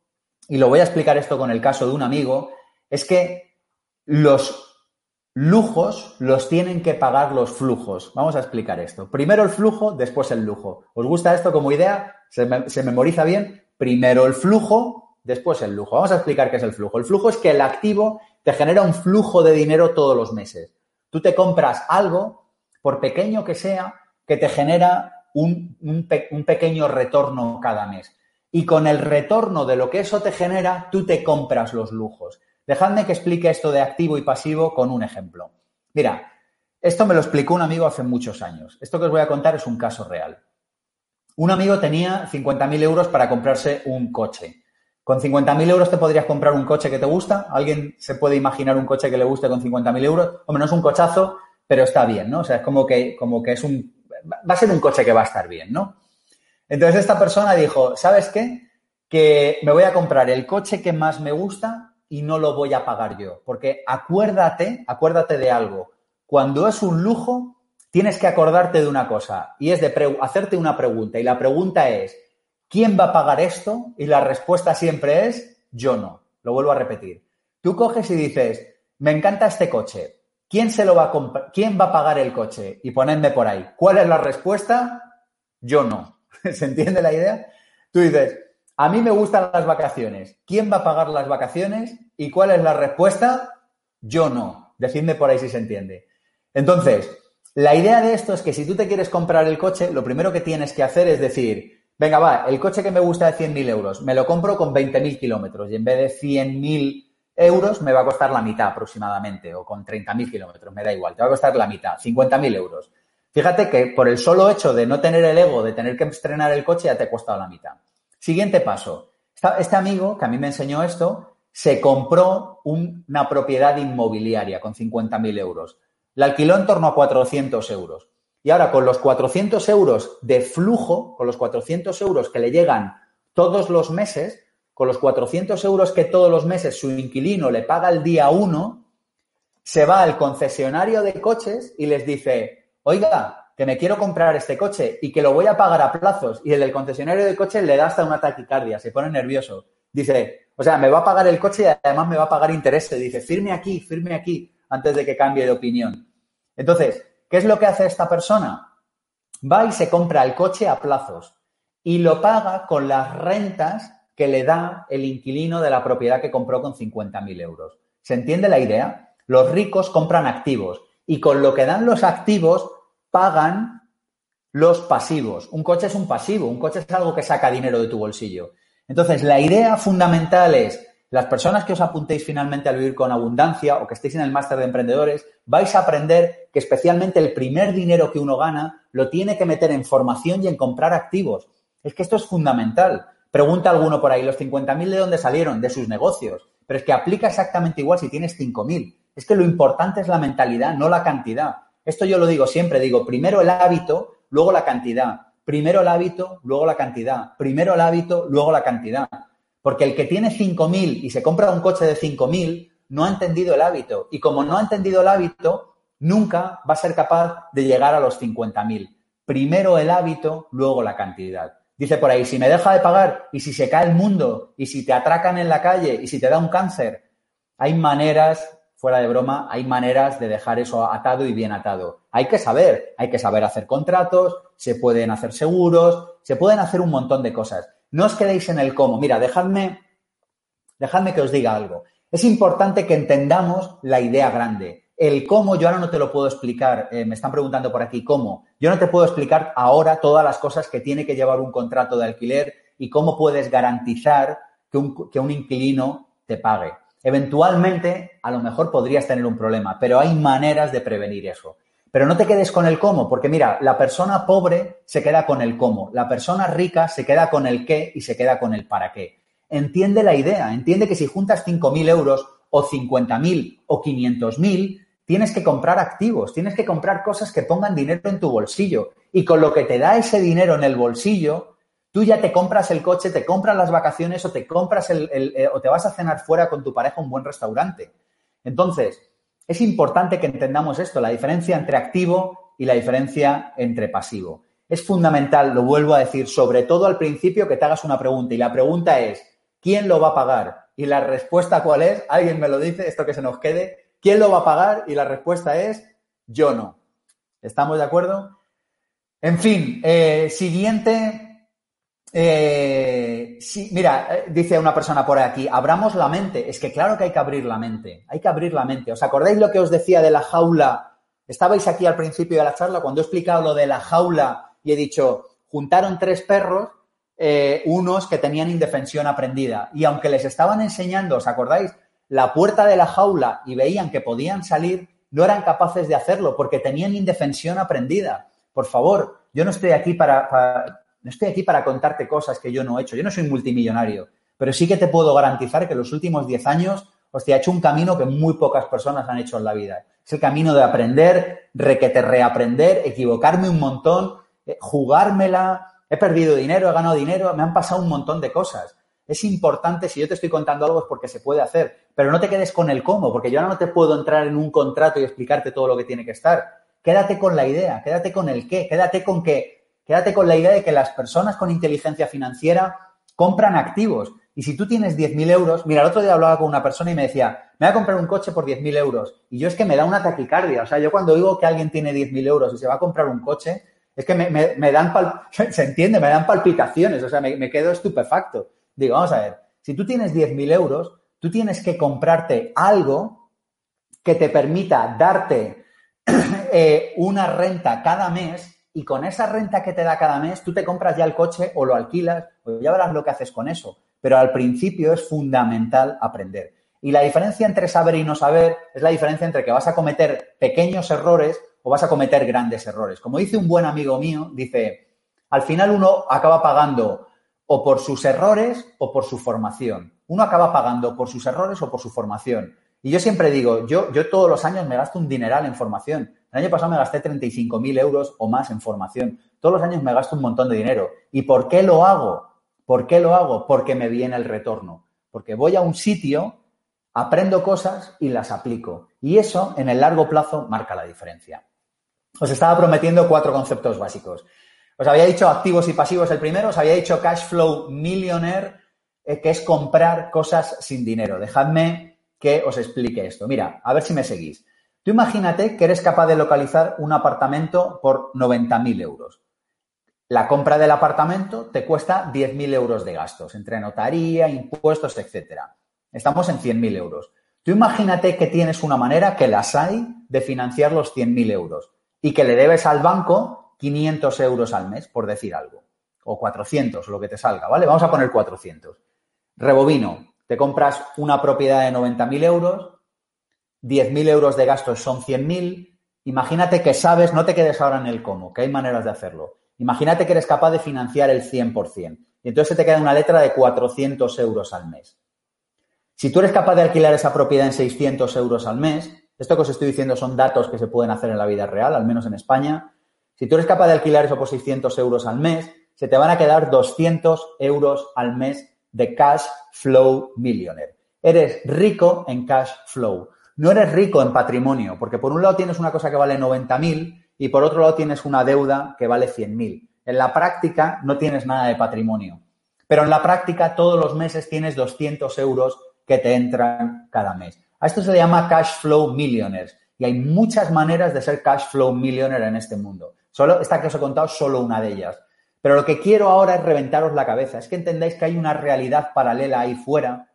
y lo voy a explicar esto con el caso de un amigo, es que los lujos los tienen que pagar los flujos. Vamos a explicar esto. Primero el flujo, después el lujo. ¿Os gusta esto como idea? ¿Se, se memoriza bien? Primero el flujo, después el lujo. Vamos a explicar qué es el flujo. El flujo es que el activo te genera un flujo de dinero todos los meses. Tú te compras algo, por pequeño que sea, que te genera un, pequeño retorno cada mes. Y con el retorno de lo que eso te genera, tú te compras los lujos. Dejadme que explique esto de activo y pasivo con un ejemplo. Mira, esto me lo explicó un amigo hace muchos años. Esto que os voy a contar es un caso real. Un amigo tenía 50.000 euros para comprarse un coche. ¿Con 50.000 euros te podrías comprar un coche que te gusta? ¿Alguien se puede imaginar un coche que le guste con 50.000 euros? Hombre, no es un cochazo, pero está bien, ¿no? O sea, es como que, como que es un va a ser un coche que va a estar bien, ¿no? Entonces esta persona dijo, ¿sabes qué? Que me voy a comprar el coche que más me gusta y no lo voy a pagar yo. Porque acuérdate, acuérdate de algo. Cuando es un lujo, tienes que acordarte de una cosa y es de hacerte una pregunta. Y la pregunta es, ¿quién va a pagar esto? Y la respuesta siempre es, yo no. Lo vuelvo a repetir. Tú coges y dices, me encanta este coche, ¿Quién se lo va a? ¿Quién va a pagar el coche? Y ponedme por ahí. ¿Cuál es la respuesta? Yo no. (laughs) ¿Se entiende la idea? Tú dices, a mí me gustan las vacaciones. ¿Quién va a pagar las vacaciones? ¿Y cuál es la respuesta? Yo no. Decidme por ahí si se entiende. Entonces, la idea de esto es que si tú te quieres comprar el coche, lo primero que tienes que hacer es decir, venga, va, el coche que me gusta de 100.000 euros, me lo compro con 20.000 kilómetros y en vez de 100.000 euros me va a costar la mitad aproximadamente, o con 30.000 kilómetros, me da igual, te va a costar la mitad, 50.000 euros. Fíjate que por el solo hecho de no tener el ego, de tener que estrenar el coche, ya te ha costado la mitad. Siguiente paso. Este amigo que a mí me enseñó esto, se compró una propiedad inmobiliaria con 50.000 euros. La alquiló en torno a 400 euros. Y ahora con los 400 euros de flujo, con los 400 euros que le llegan todos los meses, con los 400 euros que todos los meses su inquilino le paga el día uno, se va al concesionario de coches y les dice, oiga, que me quiero comprar este coche y que lo voy a pagar a plazos. Y el del concesionario de coches le da hasta una taquicardia, se pone nervioso. Dice, o sea, me va a pagar el coche y además me va a pagar intereses. Dice, firme aquí, firme aquí, antes de que cambie de opinión. Entonces, ¿qué es lo que hace esta persona? Va y se compra el coche a plazos y lo paga con las rentas que le da el inquilino de la propiedad que compró con 50.000 euros. ¿Se entiende la idea? Los ricos compran activos y con lo que dan los activos pagan los pasivos. Un coche es un pasivo, un coche es algo que saca dinero de tu bolsillo. Entonces, la idea fundamental es, las personas que os apuntéis finalmente a vivir con abundancia o que estéis en el máster de emprendedores, vais a aprender que especialmente el primer dinero que uno gana lo tiene que meter en formación y en comprar activos. Es que esto es fundamental. Pregunta alguno por ahí, ¿los 50.000 de dónde salieron? De sus negocios. Pero es que aplica exactamente igual si tienes 5.000. Es que lo importante es la mentalidad, no la cantidad. Esto yo lo digo siempre, digo, primero el hábito, luego la cantidad. Primero el hábito, luego la cantidad. Primero el hábito, luego la cantidad. Porque el que tiene 5.000 y se compra un coche de 5.000 no ha entendido el hábito. Y como no ha entendido el hábito, nunca va a ser capaz de llegar a los 50.000. Primero el hábito, luego la cantidad. Dice por ahí, si me deja de pagar y si se cae el mundo y si te atracan en la calle y si te da un cáncer, hay maneras, fuera de broma, hay maneras de dejar eso atado y bien atado. Hay que saber, hay que saber hacer contratos, se pueden hacer seguros, se pueden hacer un montón de cosas. No os quedéis en el cómo. Mira, dejadme, dejadme que os diga algo. Es importante que entendamos la idea grande. El cómo yo ahora no te lo puedo explicar. Eh, me están preguntando por aquí cómo. Yo no te puedo explicar ahora todas las cosas que tiene que llevar un contrato de alquiler y cómo puedes garantizar que un, que un inquilino te pague. Eventualmente, a lo mejor podrías tener un problema, pero hay maneras de prevenir eso. Pero no te quedes con el cómo, porque mira, la persona pobre se queda con el cómo, la persona rica se queda con el qué y se queda con el para qué. Entiende la idea, entiende que si juntas 5.000 euros o 50.000 o 500.000, tienes que comprar activos, tienes que comprar cosas que pongan dinero en tu bolsillo. Y con lo que te da ese dinero en el bolsillo, tú ya te compras el coche, te compras las vacaciones o te compras el, eh, o te vas a cenar fuera con tu pareja a un buen restaurante. Entonces, es importante que entendamos esto, la diferencia entre activo y la diferencia entre pasivo. Es fundamental, lo vuelvo a decir, sobre todo al principio que te hagas una pregunta y la pregunta es, ¿quién lo va a pagar? Y la respuesta cuál es, alguien me lo dice, esto que se nos quede, ¿quién lo va a pagar? Y la respuesta es, yo no. ¿Estamos de acuerdo? En fin, eh, siguiente eh, mira, eh, dice una persona por aquí, abramos la mente. Es que claro que hay que abrir la mente, hay que abrir la mente. ¿Os acordáis lo que os decía de la jaula? Estabais aquí al principio de la charla cuando he explicado lo de la jaula y he dicho, juntaron tres perros, unos que tenían indefensión aprendida. Y aunque les estaban enseñando, ¿os acordáis? La puerta de la jaula y veían que podían salir, no eran capaces de hacerlo porque tenían indefensión aprendida. Por favor, yo no estoy aquí para no estoy aquí para contarte cosas que yo no he hecho. Yo no soy multimillonario, pero sí que te puedo garantizar que los últimos 10 años, hostia, he hecho un camino que muy pocas personas han hecho en la vida. Es el camino de aprender, requete reaprender, equivocarme un montón, eh, jugármela, he perdido dinero, he ganado dinero, me han pasado un montón de cosas. Es importante, si yo te estoy contando algo es porque se puede hacer, pero no te quedes con el cómo, porque yo ahora no te puedo entrar en un contrato y explicarte todo lo que tiene que estar. Quédate con la idea, quédate con el qué, quédate con que Quédate con la idea de que las personas con inteligencia financiera compran activos. Y si tú tienes 10.000 euros, mira, el otro día hablaba con una persona y me decía, me voy a comprar un coche por 10.000 euros. Y yo es que me da una taquicardia. O sea, yo cuando digo que alguien tiene 10.000 euros y se va a comprar un coche, es que me, dan, (laughs) se entiende, me dan palpitaciones. O sea, me, me quedo estupefacto. Digo, vamos a ver, si tú tienes 10.000 euros, tú tienes que comprarte algo que te permita darte (clears throat) eh, una renta cada mes y con esa renta que te da cada mes, tú te compras ya el coche o lo alquilas o ya verás lo que haces con eso. Pero al principio es fundamental aprender. Y la diferencia entre saber y no saber es la diferencia entre que vas a cometer pequeños errores o vas a cometer grandes errores. Como dice un buen amigo mío, dice, al final uno acaba pagando o por sus errores o por su formación. Uno acaba pagando por sus errores o por su formación. Y yo siempre digo, yo, yo todos los años me gasto un dineral en formación. El año pasado me gasté 35.000 euros o más en formación. Todos los años me gasto un montón de dinero. ¿Y por qué lo hago? ¿Por qué lo hago? Porque me viene el retorno. Porque voy a un sitio, aprendo cosas y las aplico. Y eso, en el largo plazo, marca la diferencia. Os estaba prometiendo cuatro conceptos básicos. Os había dicho activos y pasivos el primero, os había dicho cash flow millionaire, eh, que es comprar cosas sin dinero. Dejadme que os explique esto. Mira, a ver si me seguís. Tú imagínate que eres capaz de localizar un apartamento por 90.000 euros. La compra del apartamento te cuesta 10.000 euros de gastos, entre notaría, impuestos, etc. Estamos en 100.000 euros. Tú imagínate que tienes una manera, que las hay, de financiar los 100.000 euros y que le debes al banco 500 euros al mes, por decir algo, o 400, lo que te salga, ¿vale? Vamos a poner 400. Rebobino. Te compras una propiedad de 90.000 euros, 10.000 euros de gastos son 100.000. Imagínate que sabes, no te quedes ahora en el cómo, que hay maneras de hacerlo. Imagínate que eres capaz de financiar el 100%. Y entonces te queda una letra de 400 euros al mes. Si tú eres capaz de alquilar esa propiedad en 600 euros al mes, esto que os estoy diciendo son datos que se pueden hacer en la vida real, al menos en España. Si tú eres capaz de alquilar eso por 600 euros al mes, se te van a quedar 200 euros al mes de cash flow millionaire. Eres rico en cash flow. No eres rico en patrimonio, porque por un lado tienes una cosa que vale 90.000 y por otro lado tienes una deuda que vale 100.000. En la práctica no tienes nada de patrimonio, pero en la práctica todos los meses tienes 200 euros que te entran cada mes. A esto se le llama cash flow millionaires y hay muchas maneras de ser cash flow millionaire en este mundo. Solo esta que os he contado solo una de ellas. Pero lo que quiero ahora es reventaros la cabeza, es que entendáis que hay una realidad paralela ahí fuera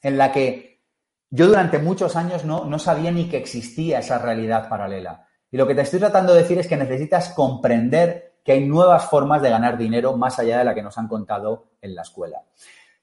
en la que yo durante muchos años no, no sabía ni que existía esa realidad paralela. Y lo que te estoy tratando de decir es que necesitas comprender que hay nuevas formas de ganar dinero más allá de la que nos han contado en la escuela.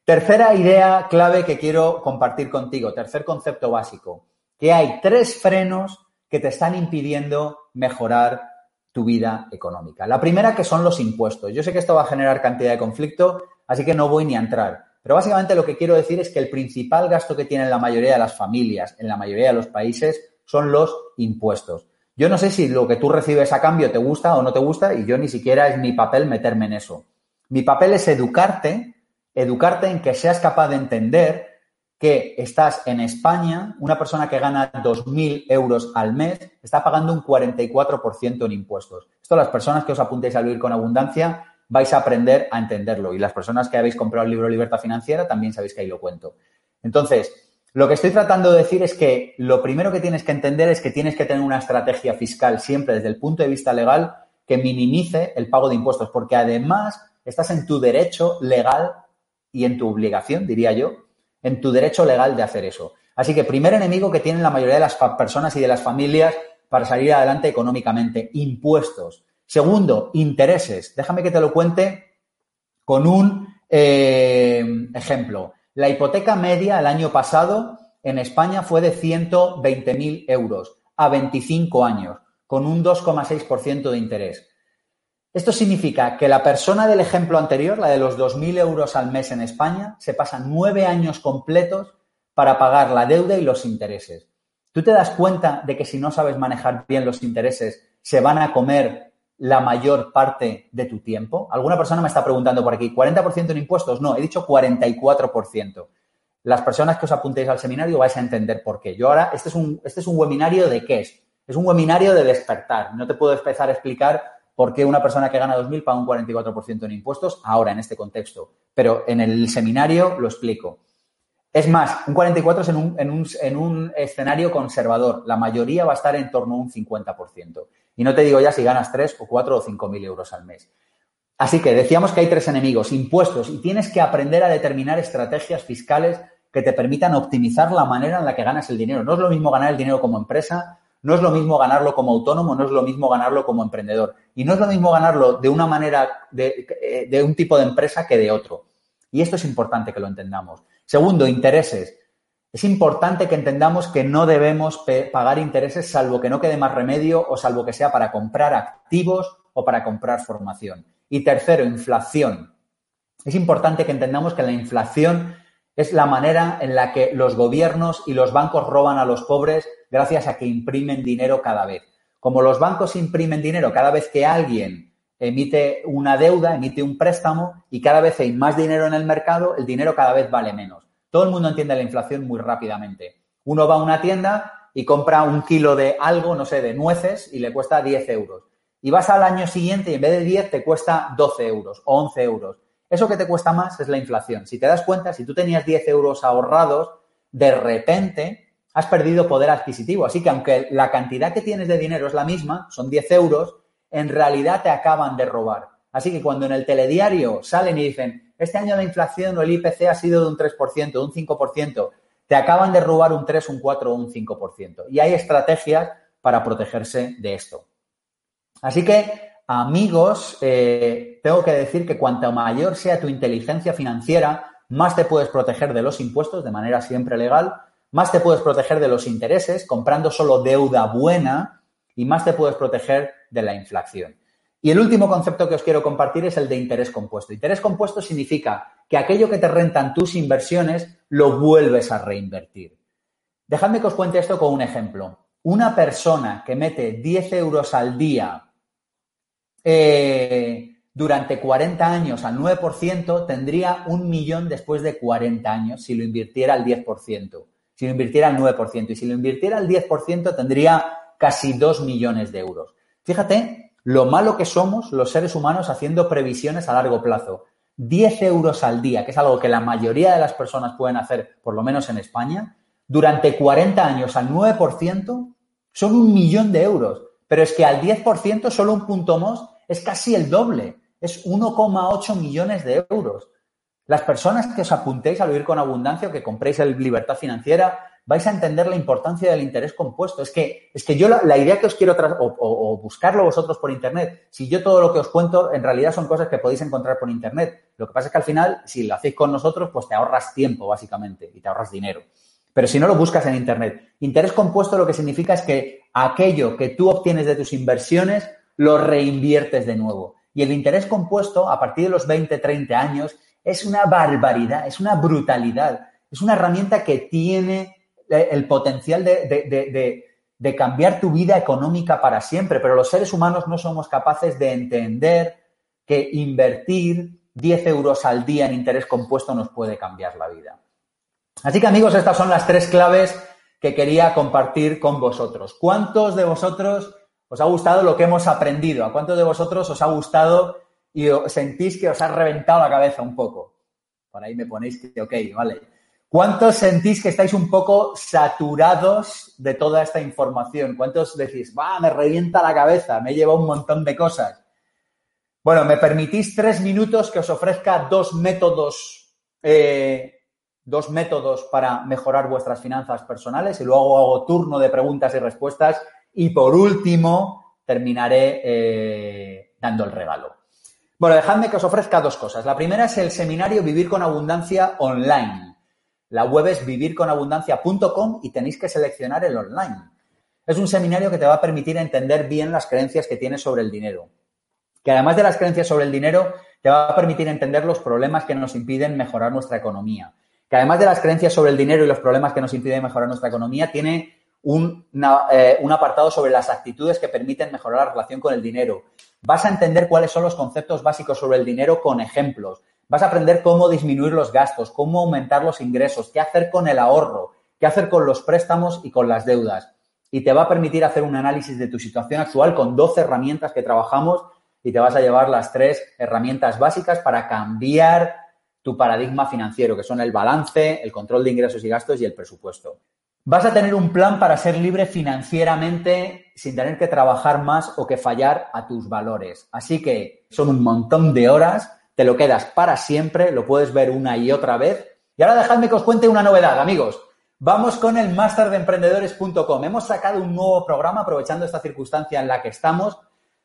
Tercera idea clave que quiero compartir contigo, tercer concepto básico, que hay tres frenos que te están impidiendo mejorar tu vida económica. La primera que son los impuestos. Yo sé que esto va a generar cantidad de conflicto, así que no voy ni a entrar. Pero básicamente lo que quiero decir es que el principal gasto que tienen la mayoría de las familias en la mayoría de los países son los impuestos. Yo no sé si lo que tú recibes a cambio te gusta o no te gusta y yo ni siquiera es mi papel meterme en eso. Mi papel es educarte educarte en que seas capaz de entender que estás en España, una persona que gana 2.000 euros al mes está pagando un 44% en impuestos. Esto las personas que os apuntéis a vivir con abundancia vais a aprender a entenderlo y las personas que habéis comprado el libro Libertad Financiera también sabéis que ahí lo cuento. Entonces, lo que estoy tratando de decir es que lo primero que tienes que entender es que tienes que tener una estrategia fiscal siempre desde el punto de vista legal que minimice el pago de impuestos, porque además estás en tu derecho legal y en tu obligación, diría yo, en tu derecho legal de hacer eso. Así que primer enemigo que tienen la mayoría de las personas y de las familias para salir adelante económicamente, impuestos. Segundo, intereses. Déjame que te lo cuente con un eh, ejemplo. La hipoteca media el año pasado en España fue de 120.000 euros a 25 años, con un 2,6% de interés. Esto significa que la persona del ejemplo anterior, la de los 2.000 euros al mes en España, se pasa nueve años completos para pagar la deuda y los intereses. ¿Tú te das cuenta de que si no sabes manejar bien los intereses, se van a comer la mayor parte de tu tiempo? Alguna persona me está preguntando por aquí, ¿40% en impuestos? No, he dicho 44%. Las personas que os apuntéis al seminario vais a entender por qué. Yo ahora, este es un, este es un webinario de qué es. Es un webinario de despertar. No te puedo empezar a explicar por qué una persona que gana 2.000 paga un 44% en impuestos ahora, en este contexto. Pero en el seminario lo explico. Es más, un 44 es en un, en, un, en un, escenario conservador. La mayoría va a estar en torno a un 50%. Y no te digo ya si ganas 3 o 4 o 5.000 euros al mes. Así que decíamos que hay tres enemigos, impuestos, y tienes que aprender a determinar estrategias fiscales que te permitan optimizar la manera en la que ganas el dinero. No es lo mismo ganar el dinero como empresa no es lo mismo ganarlo como autónomo, no es lo mismo ganarlo como emprendedor. Y no es lo mismo ganarlo de una manera, de, eh, un tipo de empresa que de otro. Y esto es importante que lo entendamos. Segundo, intereses. Es importante que entendamos que no debemos pagar intereses salvo que no quede más remedio o salvo que sea para comprar activos o para comprar formación. Y tercero, inflación. Es importante que entendamos que la inflación es la manera en la que los gobiernos y los bancos roban a los pobres gracias a que imprimen dinero cada vez. Como los bancos imprimen dinero cada vez que alguien emite una deuda, emite un préstamo y cada vez hay más dinero en el mercado, el dinero cada vez vale menos. Todo el mundo entiende la inflación muy rápidamente. Uno va a una tienda y compra un kilo de algo, no sé, de nueces y le cuesta 10 euros. Y vas al año siguiente y en vez de 10 te cuesta 12 euros o 11 euros. Eso que te cuesta más es la inflación. Si te das cuenta, si tú tenías 10 euros ahorrados, de repente has perdido poder adquisitivo. Así que aunque la cantidad que tienes de dinero es la misma, son 10 euros, en realidad te acaban de robar. Así que cuando en el telediario salen y dicen, este año la inflación o el IPC ha sido de un 3%, de un 5%, te acaban de robar un 3, un 4 o un 5%. Y hay estrategias para protegerse de esto. Así que amigos, eh, tengo que decir que cuanto mayor sea tu inteligencia financiera, más te puedes proteger de los impuestos de manera siempre legal, más te puedes proteger de los intereses comprando solo deuda buena y más te puedes proteger de la inflación. Y el último concepto que os quiero compartir es el de interés compuesto. Interés compuesto significa que aquello que te rentan tus inversiones lo vuelves a reinvertir. Dejadme que os cuente esto con un ejemplo. Una persona que mete 10 euros al día eh, durante 40 años al 9%, tendría un millón después de 40 años si lo invirtiera al 10%, si lo invirtiera al 9%. Y si lo invirtiera al 10%, tendría casi 2 millones de euros. Fíjate lo malo que somos los seres humanos haciendo previsiones a largo plazo. 10 euros al día, que es algo que la mayoría de las personas pueden hacer, por lo menos en España, durante 40 años al 9%, son un millón de euros. Pero es que al 10%, solo un punto más, es casi el doble. Es 1,8 millones de euros. Las personas que os apuntéis a vivir con abundancia o que compréis el Libertad Financiera, vais a entender la importancia del interés compuesto. Es que, es que yo la, idea que os quiero tras, o, buscarlo vosotros por internet, si yo todo lo que os cuento en realidad son cosas que podéis encontrar por internet. Lo que pasa es que al final, si lo hacéis con nosotros, pues te ahorras tiempo, básicamente, y te ahorras dinero. Pero si no lo buscas en internet. Interés compuesto lo que significa es que aquello que tú obtienes de tus inversiones lo reinviertes de nuevo. Y el interés compuesto, a partir de los 20, 30 años, es una barbaridad, es una brutalidad. Es una herramienta que tiene el potencial de, cambiar tu vida económica para siempre, pero los seres humanos no somos capaces de entender que invertir 10 euros al día en interés compuesto nos puede cambiar la vida. Así que amigos, estas son las tres claves que quería compartir con vosotros. ¿Cuántos de vosotros os ha gustado lo que hemos aprendido? ¿A cuántos de vosotros os ha gustado y sentís que os ha reventado la cabeza un poco? Por ahí me ponéis que, ok, vale. ¿Cuántos sentís que estáis un poco saturados de toda esta información? ¿Cuántos decís, va, me revienta la cabeza, me lleva un montón de cosas? Bueno, me permitís tres minutos que os ofrezca dos métodos, eh, dos métodos para mejorar vuestras finanzas personales y luego hago turno de preguntas y respuestas y por último, terminaré eh, dando el regalo. Bueno, dejadme que os ofrezca dos cosas. La primera es el seminario Vivir con Abundancia online. La web es vivirconabundancia.com y tenéis que seleccionar el online. Es un seminario que te va a permitir entender bien las creencias que tienes sobre el dinero. Que además de las creencias sobre el dinero, te va a permitir entender los problemas que nos impiden mejorar nuestra economía. Que además de las creencias sobre el dinero y los problemas que nos impiden mejorar nuestra economía, tiene eh, un, apartado sobre las actitudes que permiten mejorar la relación con el dinero. Vas a entender cuáles son los conceptos básicos sobre el dinero con ejemplos. Vas a aprender cómo disminuir los gastos, cómo aumentar los ingresos, qué hacer con el ahorro, qué hacer con los préstamos y con las deudas. Y te va a permitir hacer un análisis de tu situación actual con 12 herramientas que trabajamos y te vas a llevar las tres herramientas básicas para cambiar tu paradigma financiero, que son el balance, el control de ingresos y gastos y el presupuesto. Vas a tener un plan para ser libre financieramente sin tener que trabajar más o que fallar a tus valores. Así que son un montón de horas, te lo quedas para siempre, lo puedes ver una y otra vez. Y ahora dejadme que os cuente una novedad, amigos. Vamos con el masterdeemprendedores.com. Hemos sacado un nuevo programa aprovechando esta circunstancia en la que estamos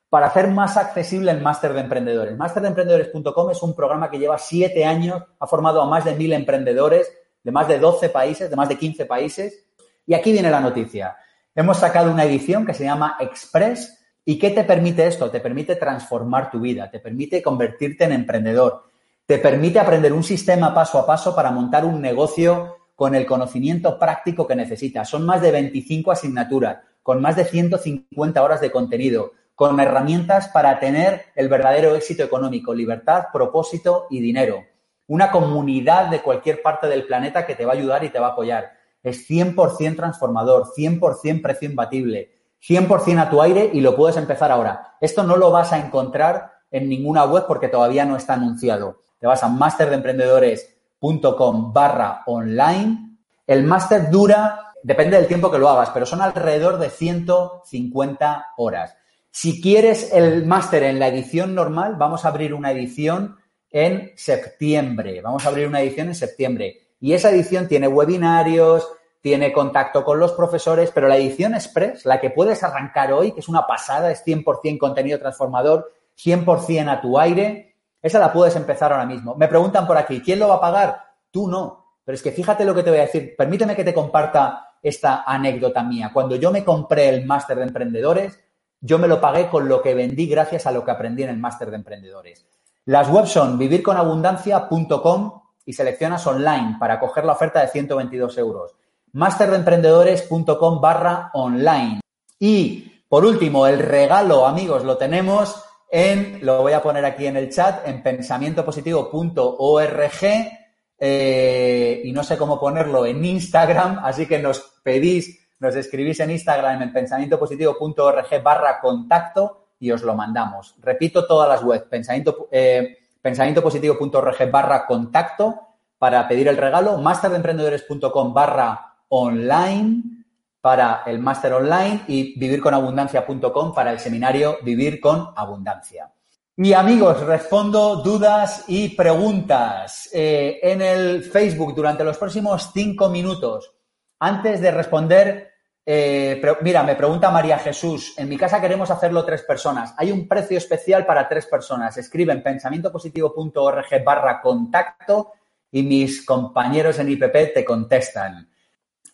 para hacer más accesible el Máster de Emprendedores. Masterdeemprendedores.com es un programa que lleva siete años, ha formado a más de mil emprendedores de más de 12 países, de más de 15 países y aquí viene la noticia. Hemos sacado una edición que se llama Express. ¿Y qué te permite esto? Te permite transformar tu vida, te permite convertirte en emprendedor, te permite aprender un sistema paso a paso para montar un negocio con el conocimiento práctico que necesitas. Son más de 25 asignaturas, con más de 150 horas de contenido, con herramientas para tener el verdadero éxito económico, libertad, propósito y dinero. Una comunidad de cualquier parte del planeta que te va a ayudar y te va a apoyar es 100% transformador, 100% precio imbatible, 100% a tu aire y lo puedes empezar ahora. Esto no lo vas a encontrar en ninguna web porque todavía no está anunciado. Te vas a masterdeemprendedores.com barra online. El máster dura, depende del tiempo que lo hagas, pero son alrededor de 150 horas. Si quieres el máster en la edición normal, vamos a abrir una edición en septiembre. Vamos a abrir una edición en septiembre. Y esa edición tiene webinarios, tiene contacto con los profesores, pero la edición express, la que puedes arrancar hoy, que es una pasada, es 100% contenido transformador, 100% a tu aire, esa la puedes empezar ahora mismo. Me preguntan por aquí, ¿quién lo va a pagar? tú no. Pero es que fíjate lo que te voy a decir. Permíteme que te comparta esta anécdota mía. Cuando yo me compré el máster de emprendedores, yo me lo pagué con lo que vendí gracias a lo que aprendí en el máster de emprendedores. Las webs son vivirconabundancia.com y seleccionas online para coger la oferta de 122 euros. Masterdeemprendedores.com barra online. Y por último, el regalo, amigos, lo tenemos en, lo voy a poner aquí en el chat, en pensamientopositivo.org eh, y no sé cómo ponerlo en Instagram, así que nos pedís, nos escribís en Instagram en pensamientopositivo.org barra contacto y os lo mandamos. Repito todas las webs, pensamiento, eh, pensamientopositivo.org barra contacto para pedir el regalo, masterdeemprendedores.com barra online para el máster online y vivirconabundancia.com para el seminario Vivir con Abundancia. Y amigos, respondo dudas y preguntas eh, en el Facebook durante los próximos cinco minutos. Antes de responder, eh, mira, me pregunta María Jesús, en mi casa queremos hacerlo tres personas. Hay un precio especial para tres personas. Escribe en pensamientopositivo.org barra contacto y mis compañeros en IPP te contestan.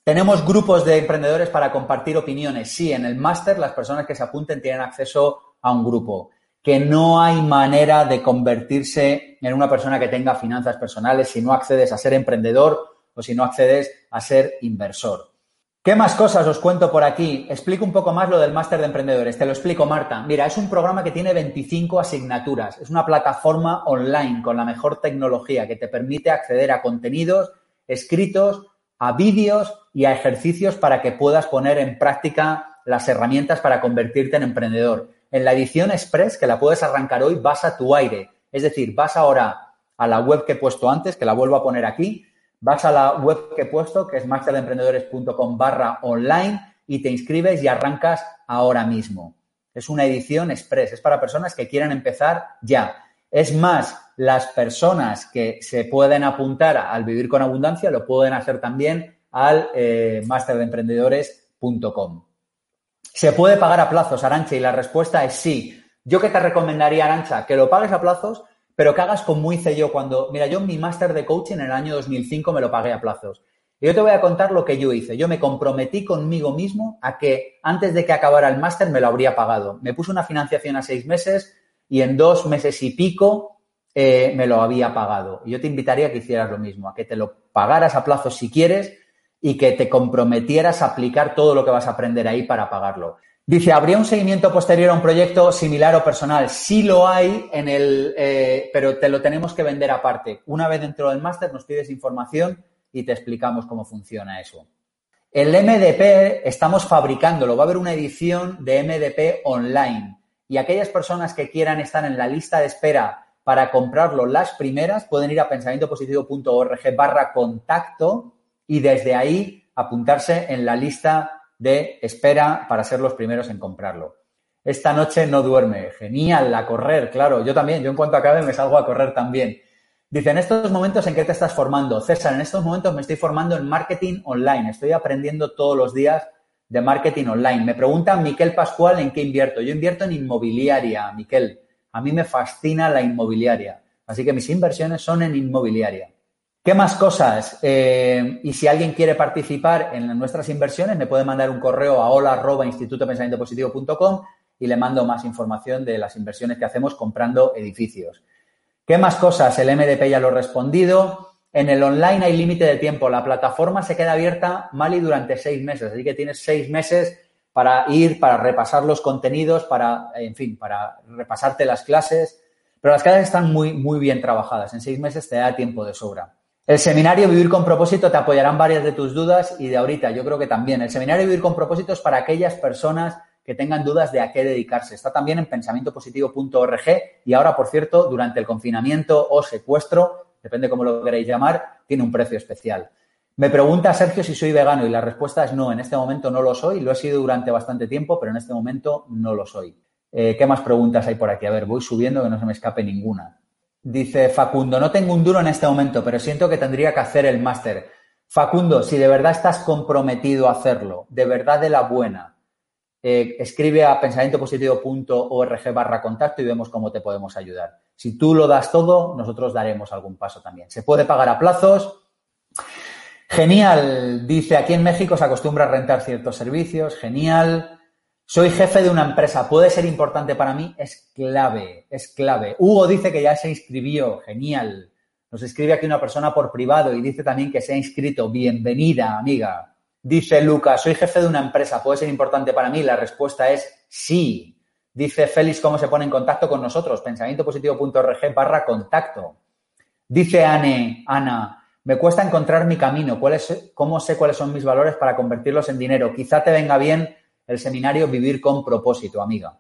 Tenemos grupos de emprendedores para compartir opiniones. Sí, en el máster las personas que se apunten tienen acceso a un grupo. Que no hay manera de convertirse en una persona que tenga finanzas personales si no accedes a ser emprendedor o si no accedes a ser inversor. ¿Qué más cosas os cuento por aquí? Explico un poco más lo del máster de emprendedores. Te lo explico, Marta. Mira, es un programa que tiene 25 asignaturas. Es una plataforma online con la mejor tecnología que te permite acceder a contenidos escritos a vídeos y a ejercicios para que puedas poner en práctica las herramientas para convertirte en emprendedor. En la edición express, que la puedes arrancar hoy, vas a tu aire. Es decir, vas ahora a la web que he puesto antes, que la vuelvo a poner aquí, vas a la web que he puesto, que es masterdeemprendedores.com barra online, y te inscribes y arrancas ahora mismo. Es una edición express, es para personas que quieran empezar ya. Es más, las personas que se pueden apuntar al Vivir con Abundancia lo pueden hacer también al eh, masterdeemprendedores.com. ¿Se puede pagar a plazos, Arancha? Y la respuesta es sí. Yo que te recomendaría, Arancha, que lo pagues a plazos, pero que hagas como hice yo cuando, mira, yo mi máster de coaching en el año 2005 me lo pagué a plazos. Y yo te voy a contar lo que yo hice. Yo me comprometí conmigo mismo a que antes de que acabara el máster me lo habría pagado. Me puse una financiación a seis meses y en dos meses y pico eh, me lo había pagado. Yo te invitaría a que hicieras lo mismo, a que te lo pagaras a plazo si quieres y que te comprometieras a aplicar todo lo que vas a aprender ahí para pagarlo. Dice, ¿habría un seguimiento posterior a un proyecto similar o personal? Sí lo hay, en el, eh, pero te lo tenemos que vender aparte. Una vez dentro del máster nos pides información y te explicamos cómo funciona eso. El MDP estamos fabricándolo. Va a haber una edición de MDP online. Y aquellas personas que quieran estar en la lista de espera para comprarlo las primeras pueden ir a pensamientopositivo.org barra contacto y desde ahí apuntarse en la lista de espera para ser los primeros en comprarlo. Esta noche no duerme. Genial, a correr, claro. Yo también, yo en cuanto acabe me salgo a correr también. Dice, en estos momentos en qué te estás formando. César, en estos momentos me estoy formando en marketing online. Estoy aprendiendo todos los días de marketing online. Me pregunta Miquel Pascual en qué invierto. Yo invierto en inmobiliaria, Miquel. A mí me fascina la inmobiliaria. Así que mis inversiones son en inmobiliaria. ¿Qué más cosas? Eh, y si alguien quiere participar en nuestras inversiones, me puede mandar un correo a hola.institutopensamientopositivo.com y le mando más información de las inversiones que hacemos comprando edificios. ¿Qué más cosas? El MDP ya lo he respondido. En el online hay límite de tiempo. La plataforma se queda abierta mal y durante seis meses. Así que tienes seis meses para ir, para repasar los contenidos, para, en fin, para repasarte las clases. Pero las clases están muy, muy bien trabajadas. En seis meses te da tiempo de sobra. El seminario Vivir con propósito te apoyarán varias de tus dudas y de ahorita yo creo que también. El seminario Vivir con propósito es para aquellas personas que tengan dudas de a qué dedicarse. Está también en pensamientopositivo.org y ahora, por cierto, durante el confinamiento o secuestro, depende cómo lo queréis llamar, tiene un precio especial. Me pregunta Sergio si soy vegano y la respuesta es no, en este momento no lo soy, lo he sido durante bastante tiempo, pero en este momento no lo soy. Eh, ¿Qué más preguntas hay por aquí? A ver, voy subiendo que no se me escape ninguna. Dice Facundo, no tengo un duro en este momento, pero siento que tendría que hacer el máster. Facundo, si de verdad estás comprometido a hacerlo, de verdad de la buena, eh, escribe a pensamientopositivo.org barra contacto y vemos cómo te podemos ayudar. Si tú lo das todo, nosotros daremos algún paso también. Se puede pagar a plazos, Genial, dice, aquí en México se acostumbra a rentar ciertos servicios, genial. Soy jefe de una empresa, ¿puede ser importante para mí? Es clave, es clave. Hugo dice que ya se inscribió, genial. Nos escribe aquí una persona por privado y dice también que se ha inscrito. Bienvenida, amiga. Dice Lucas, soy jefe de una empresa, ¿puede ser importante para mí? La respuesta es sí. Dice Félix cómo se pone en contacto con nosotros, pensamientopositivo.org barra contacto. Dice Anne, Ana, me cuesta encontrar mi camino, ¿Cuál es, cómo sé cuáles son mis valores para convertirlos en dinero. Quizá te venga bien el seminario Vivir con propósito, amiga.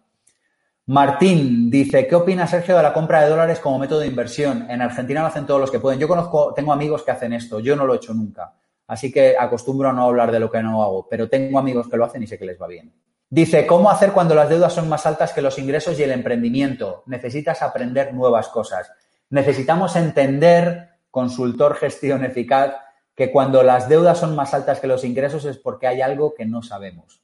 Martín dice, ¿qué opina Sergio de la compra de dólares como método de inversión? En Argentina lo hacen todos los que pueden. Yo conozco, tengo amigos que hacen esto, yo no lo he hecho nunca. Así que acostumbro a no hablar de lo que no hago, pero tengo amigos que lo hacen y sé que les va bien. Dice, ¿cómo hacer cuando las deudas son más altas que los ingresos y el emprendimiento? Necesitas aprender nuevas cosas. Necesitamos entender, consultor gestión eficaz, que cuando las deudas son más altas que los ingresos es porque hay algo que no sabemos.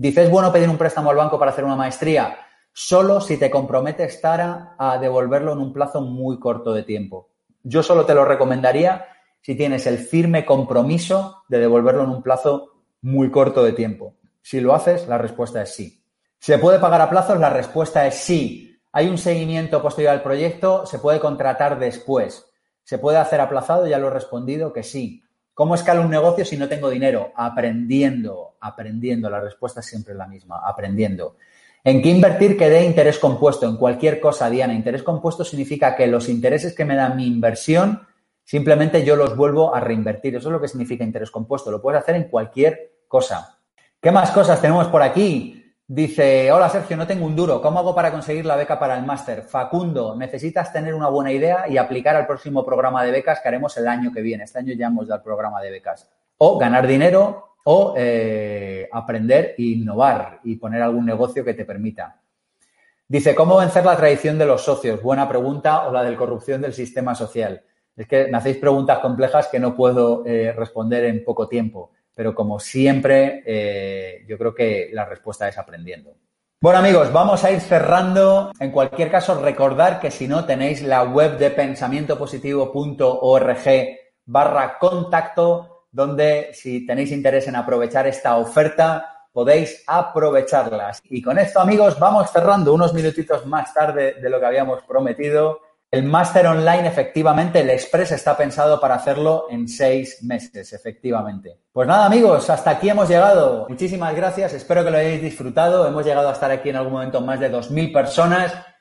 Dice, ¿es bueno pedir un préstamo al banco para hacer una maestría? Solo si te comprometes, Tara, a devolverlo en un plazo muy corto de tiempo. Yo solo te lo recomendaría si tienes el firme compromiso de devolverlo en un plazo muy corto de tiempo. Si lo haces, la respuesta es sí. ¿Se puede pagar a plazos? La respuesta es sí. ¿Hay un seguimiento posterior al proyecto? ¿Se puede contratar después? ¿Se puede hacer aplazado? Ya lo he respondido que sí. ¿Cómo escala un negocio si no tengo dinero? Aprendiendo, aprendiendo. La respuesta es siempre la misma, aprendiendo. ¿En qué invertir que dé interés compuesto? En cualquier cosa, Diana. Interés compuesto significa que los intereses que me da mi inversión Simplemente yo los vuelvo a reinvertir. Eso es lo que significa interés compuesto. Lo puedes hacer en cualquier cosa. ¿Qué más cosas tenemos por aquí? Dice, hola Sergio, no tengo un duro. ¿Cómo hago para conseguir la beca para el máster? Facundo, necesitas tener una buena idea y aplicar al próximo programa de becas que haremos el año que viene. Este año ya hemos dado el programa de becas. O ganar dinero o eh, aprender e innovar y poner algún negocio que te permita. Dice, ¿cómo vencer la tradición de los socios? Buena pregunta o la de corrupción del sistema social. Es que me hacéis preguntas complejas que no puedo eh, responder en poco tiempo, pero como siempre, eh, yo creo que la respuesta es aprendiendo. Bueno amigos, vamos a ir cerrando. En cualquier caso, recordar que si no tenéis la web de pensamientopositivo.org barra contacto, donde si tenéis interés en aprovechar esta oferta, podéis aprovecharlas. Y con esto amigos, vamos cerrando unos minutitos más tarde de lo que habíamos prometido. El máster online, efectivamente, el Express está pensado para hacerlo en seis meses, efectivamente. Pues nada, amigos, hasta aquí hemos llegado. Muchísimas gracias, espero que lo hayáis disfrutado. Hemos llegado a estar aquí en algún momento más de 2.000 personas.